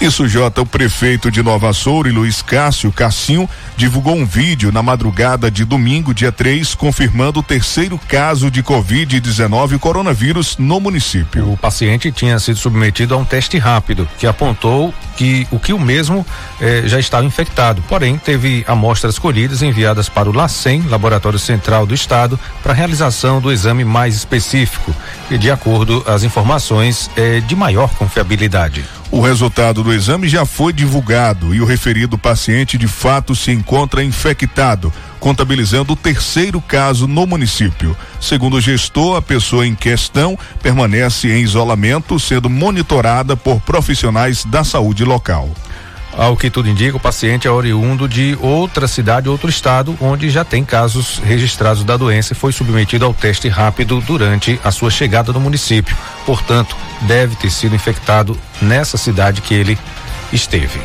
Isso, Jota, o prefeito de Nova Soura, Luiz Cássio Cassinho, divulgou um vídeo na madrugada de domingo, dia 3, confirmando o terceiro caso de Covid-19 coronavírus no município. O paciente tinha sido submetido a um teste rápido, que apontou que o que o mesmo eh, já estava infectado. Porém, teve amostras colhidas enviadas para o LACEN, Laboratório Central do Estado, para realização do exame mais específico e de acordo às informações eh, de maior confiabilidade. O resultado do exame já foi divulgado e o referido paciente de fato se encontra infectado, contabilizando o terceiro caso no município. Segundo o gestor, a pessoa em questão permanece em isolamento, sendo monitorada por profissionais da saúde local. Ao que tudo indica, o paciente é oriundo de outra cidade, outro estado, onde já tem casos registrados da doença e foi submetido ao teste rápido durante a sua chegada no município. Portanto, deve ter sido infectado nessa cidade que ele esteve.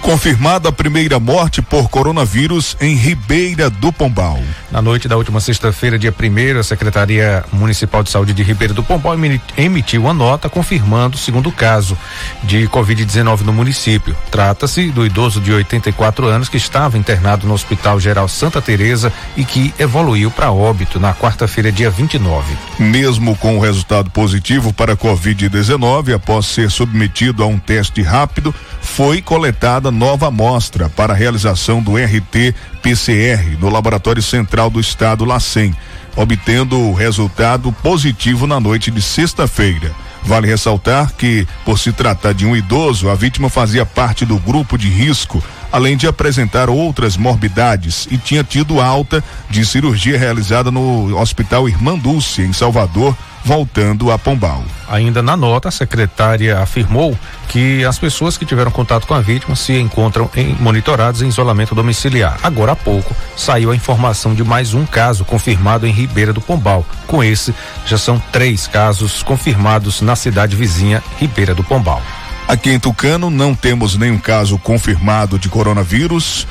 Confirmada a primeira morte por coronavírus em Ribeira do Pombal. Na noite da última sexta-feira, dia 1 a Secretaria Municipal de Saúde de Ribeira do Pombal emitiu uma nota confirmando o segundo caso de Covid-19 no município. Trata-se do idoso de 84 anos que estava internado no Hospital Geral Santa Teresa e que evoluiu para óbito na quarta-feira, dia 29. Mesmo com o resultado positivo para Covid-19, após ser submetido a um teste rápido, foi coletada nova amostra para a realização do RT-PCR no Laboratório Central do Estado, LACEN, obtendo o resultado positivo na noite de sexta-feira. Vale ressaltar que, por se tratar de um idoso, a vítima fazia parte do grupo de risco, além de apresentar outras morbidades e tinha tido alta de cirurgia realizada no Hospital Irmã Dulce, em Salvador, voltando a Pombal. Ainda na nota, a secretária afirmou que as pessoas que tiveram contato com a vítima se encontram em, monitorados em isolamento domiciliar. Agora há pouco saiu a informação de mais um caso confirmado em Ribeira do Pombal. Com esse, já são três casos confirmados na cidade vizinha Ribeira do Pombal. Aqui em Tucano não temos nenhum caso confirmado de coronavírus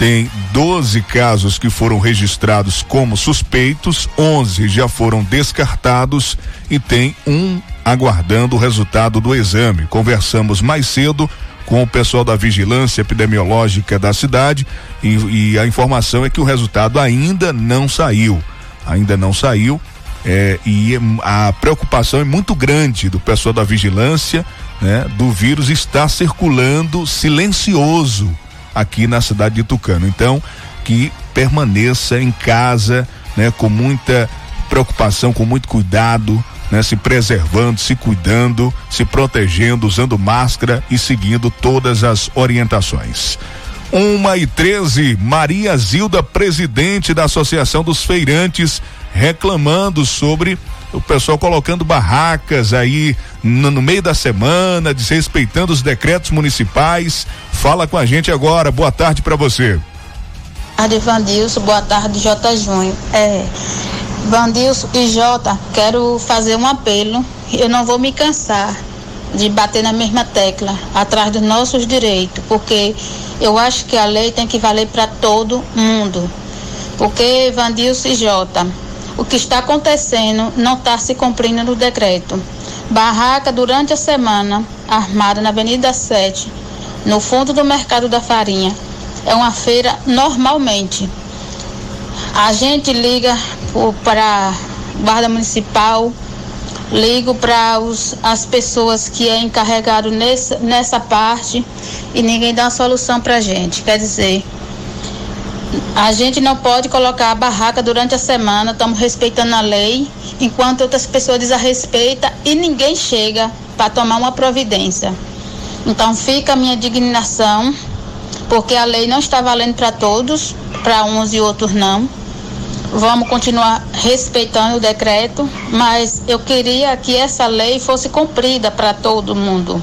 tem 12 casos que foram registrados como suspeitos, 11 já foram descartados e tem um aguardando o resultado do exame. Conversamos mais cedo com o pessoal da vigilância epidemiológica da cidade e, e a informação é que o resultado ainda não saiu. Ainda não saiu. É, e a preocupação é muito grande do pessoal da vigilância, né? Do vírus estar circulando silencioso aqui na cidade de Tucano. Então, que permaneça em casa, né, com muita preocupação, com muito cuidado, né, se preservando, se cuidando, se protegendo, usando máscara e seguindo todas as orientações. Uma e treze, Maria Zilda, presidente da Associação dos Feirantes, reclamando sobre o pessoal colocando barracas aí no, no, meio da semana, desrespeitando os decretos municipais. Fala com a gente agora. Boa tarde para você. Tarde, Vandilson. Boa tarde, J. Júnior. É, Vandilson e Jota, quero fazer um apelo. Eu não vou me cansar de bater na mesma tecla, atrás dos nossos direitos, porque eu acho que a lei tem que valer para todo mundo. Porque Vandilson e Jota, o que está acontecendo não está se cumprindo no decreto. Barraca durante a semana, armada na Avenida 7, no fundo do mercado da farinha. É uma feira normalmente. A gente liga para guarda municipal, ligo para as pessoas que é encarregado nessa, nessa parte e ninguém dá uma solução para a gente. Quer dizer, a gente não pode colocar a barraca durante a semana, estamos respeitando a lei, enquanto outras pessoas desrespeitam e ninguém chega para tomar uma providência. Então fica a minha indignação, porque a lei não está valendo para todos, para uns e outros não. Vamos continuar respeitando o decreto, mas eu queria que essa lei fosse cumprida para todo mundo.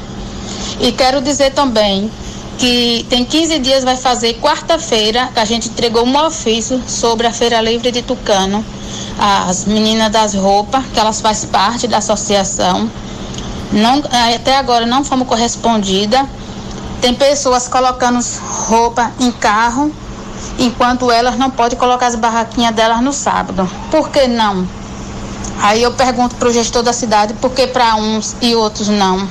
E quero dizer também que tem 15 dias, vai fazer quarta-feira, que a gente entregou um ofício sobre a Feira Livre de Tucano. As meninas das roupas, que elas fazem parte da associação. Não, até agora não fomos correspondidas. Tem pessoas colocando roupa em carro, enquanto elas não podem colocar as barraquinhas delas no sábado. Por que não? Aí eu pergunto para o gestor da cidade por que para uns e outros não.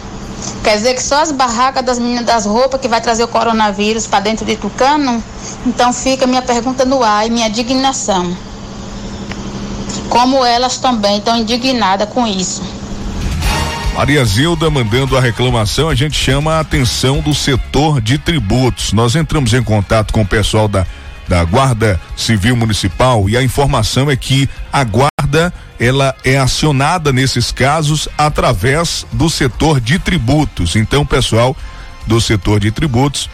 Quer dizer que só as barracas das meninas das roupas que vai trazer o coronavírus para dentro de Tucano? Então fica minha pergunta no ar e minha indignação. Como elas também estão indignadas com isso. Maria Zilda mandando a reclamação, a gente chama a atenção do setor de tributos. Nós entramos em contato com o pessoal da, da Guarda Civil Municipal e a informação é que a Guarda ela é acionada nesses casos através do setor de tributos. Então, pessoal do setor de tributos,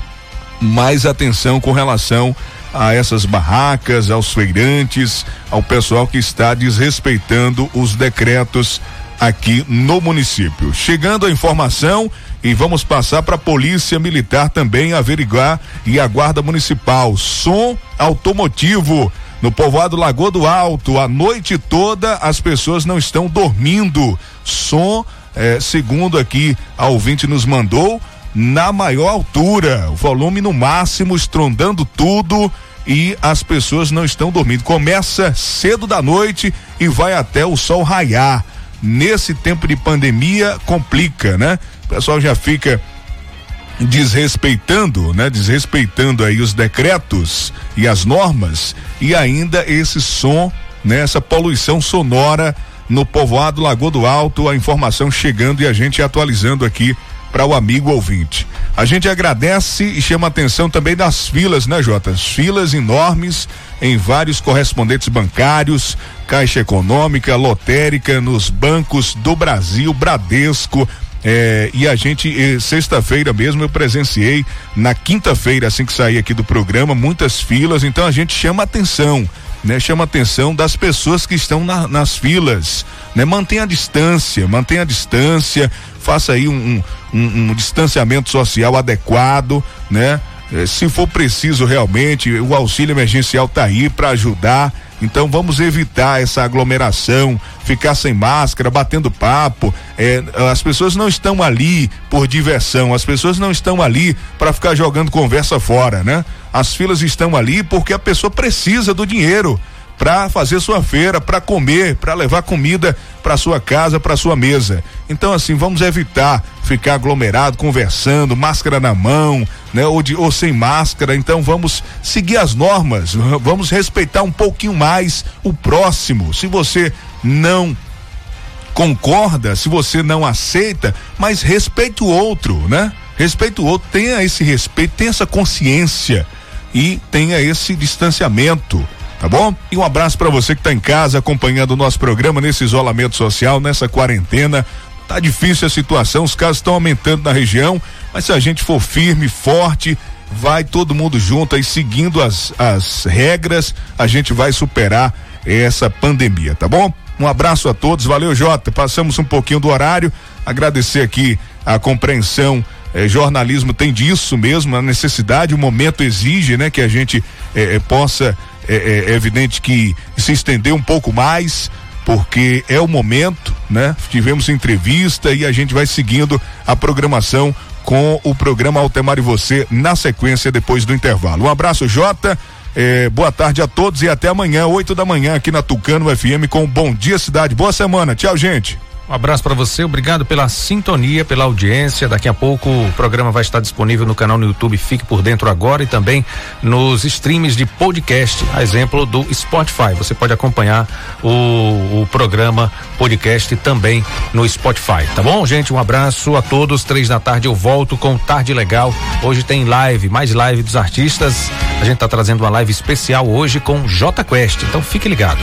mais atenção com relação a essas barracas, aos feirantes, ao pessoal que está desrespeitando os decretos aqui no município. Chegando a informação e vamos passar para a Polícia Militar também averiguar e a Guarda Municipal. Som automotivo no povoado Lagoa do Alto, a noite toda as pessoas não estão dormindo. Som, eh, segundo aqui a ouvinte nos mandou, na maior altura, o volume no máximo, estrondando tudo e as pessoas não estão dormindo. Começa cedo da noite e vai até o sol raiar. Nesse tempo de pandemia complica, né? O pessoal já fica desrespeitando, né? Desrespeitando aí os decretos e as normas e ainda esse som, né? Essa poluição sonora no povoado Lagoa do Alto, a informação chegando e a gente atualizando aqui para o amigo ouvinte. A gente agradece e chama atenção também das filas, né, Jota? As filas enormes em vários correspondentes bancários, Caixa Econômica, Lotérica, nos bancos do Brasil, Bradesco, é, e a gente, sexta-feira mesmo, eu presenciei, na quinta-feira, assim que saí aqui do programa, muitas filas, então a gente chama atenção, né? Chama atenção das pessoas que estão na, nas filas, né? Mantenha a distância, mantenha a distância, faça aí um, um, um distanciamento social adequado, né? Eh, se for preciso realmente, o auxílio emergencial tá aí para ajudar. Então vamos evitar essa aglomeração, ficar sem máscara, batendo papo. É, as pessoas não estão ali por diversão, as pessoas não estão ali para ficar jogando conversa fora, né? As filas estão ali porque a pessoa precisa do dinheiro para fazer sua feira, para comer, para levar comida para sua casa, para sua mesa. Então assim, vamos evitar ficar aglomerado, conversando, máscara na mão, né, ou de ou sem máscara. Então vamos seguir as normas, vamos respeitar um pouquinho mais o próximo. Se você não concorda, se você não aceita, mas respeite o outro, né? Respeite o outro, tenha esse respeito, tenha essa consciência e tenha esse distanciamento tá bom? E um abraço para você que está em casa acompanhando o nosso programa nesse isolamento social, nessa quarentena. Tá difícil a situação, os casos estão aumentando na região, mas se a gente for firme, forte, vai todo mundo junto aí seguindo as, as regras, a gente vai superar essa pandemia, tá bom? Um abraço a todos, valeu Jota. Passamos um pouquinho do horário, agradecer aqui a compreensão. Eh, jornalismo tem disso mesmo, a necessidade, o momento exige, né, que a gente eh, eh, possa é, é, é evidente que se estendeu um pouco mais, porque é o momento, né? Tivemos entrevista e a gente vai seguindo a programação com o programa Altemar e Você na sequência depois do intervalo. Um abraço, Jota. É, boa tarde a todos e até amanhã, 8 da manhã, aqui na Tucano FM com Bom Dia Cidade. Boa semana. Tchau, gente. Um abraço para você, obrigado pela sintonia, pela audiência. Daqui a pouco o programa vai estar disponível no canal no YouTube Fique por Dentro Agora e também nos streams de podcast, a exemplo do Spotify. Você pode acompanhar o, o programa podcast também no Spotify, tá bom, gente? Um abraço a todos. Três da tarde eu volto com Tarde Legal. Hoje tem live, mais live dos artistas. A gente tá trazendo uma live especial hoje com J Quest, então fique ligado.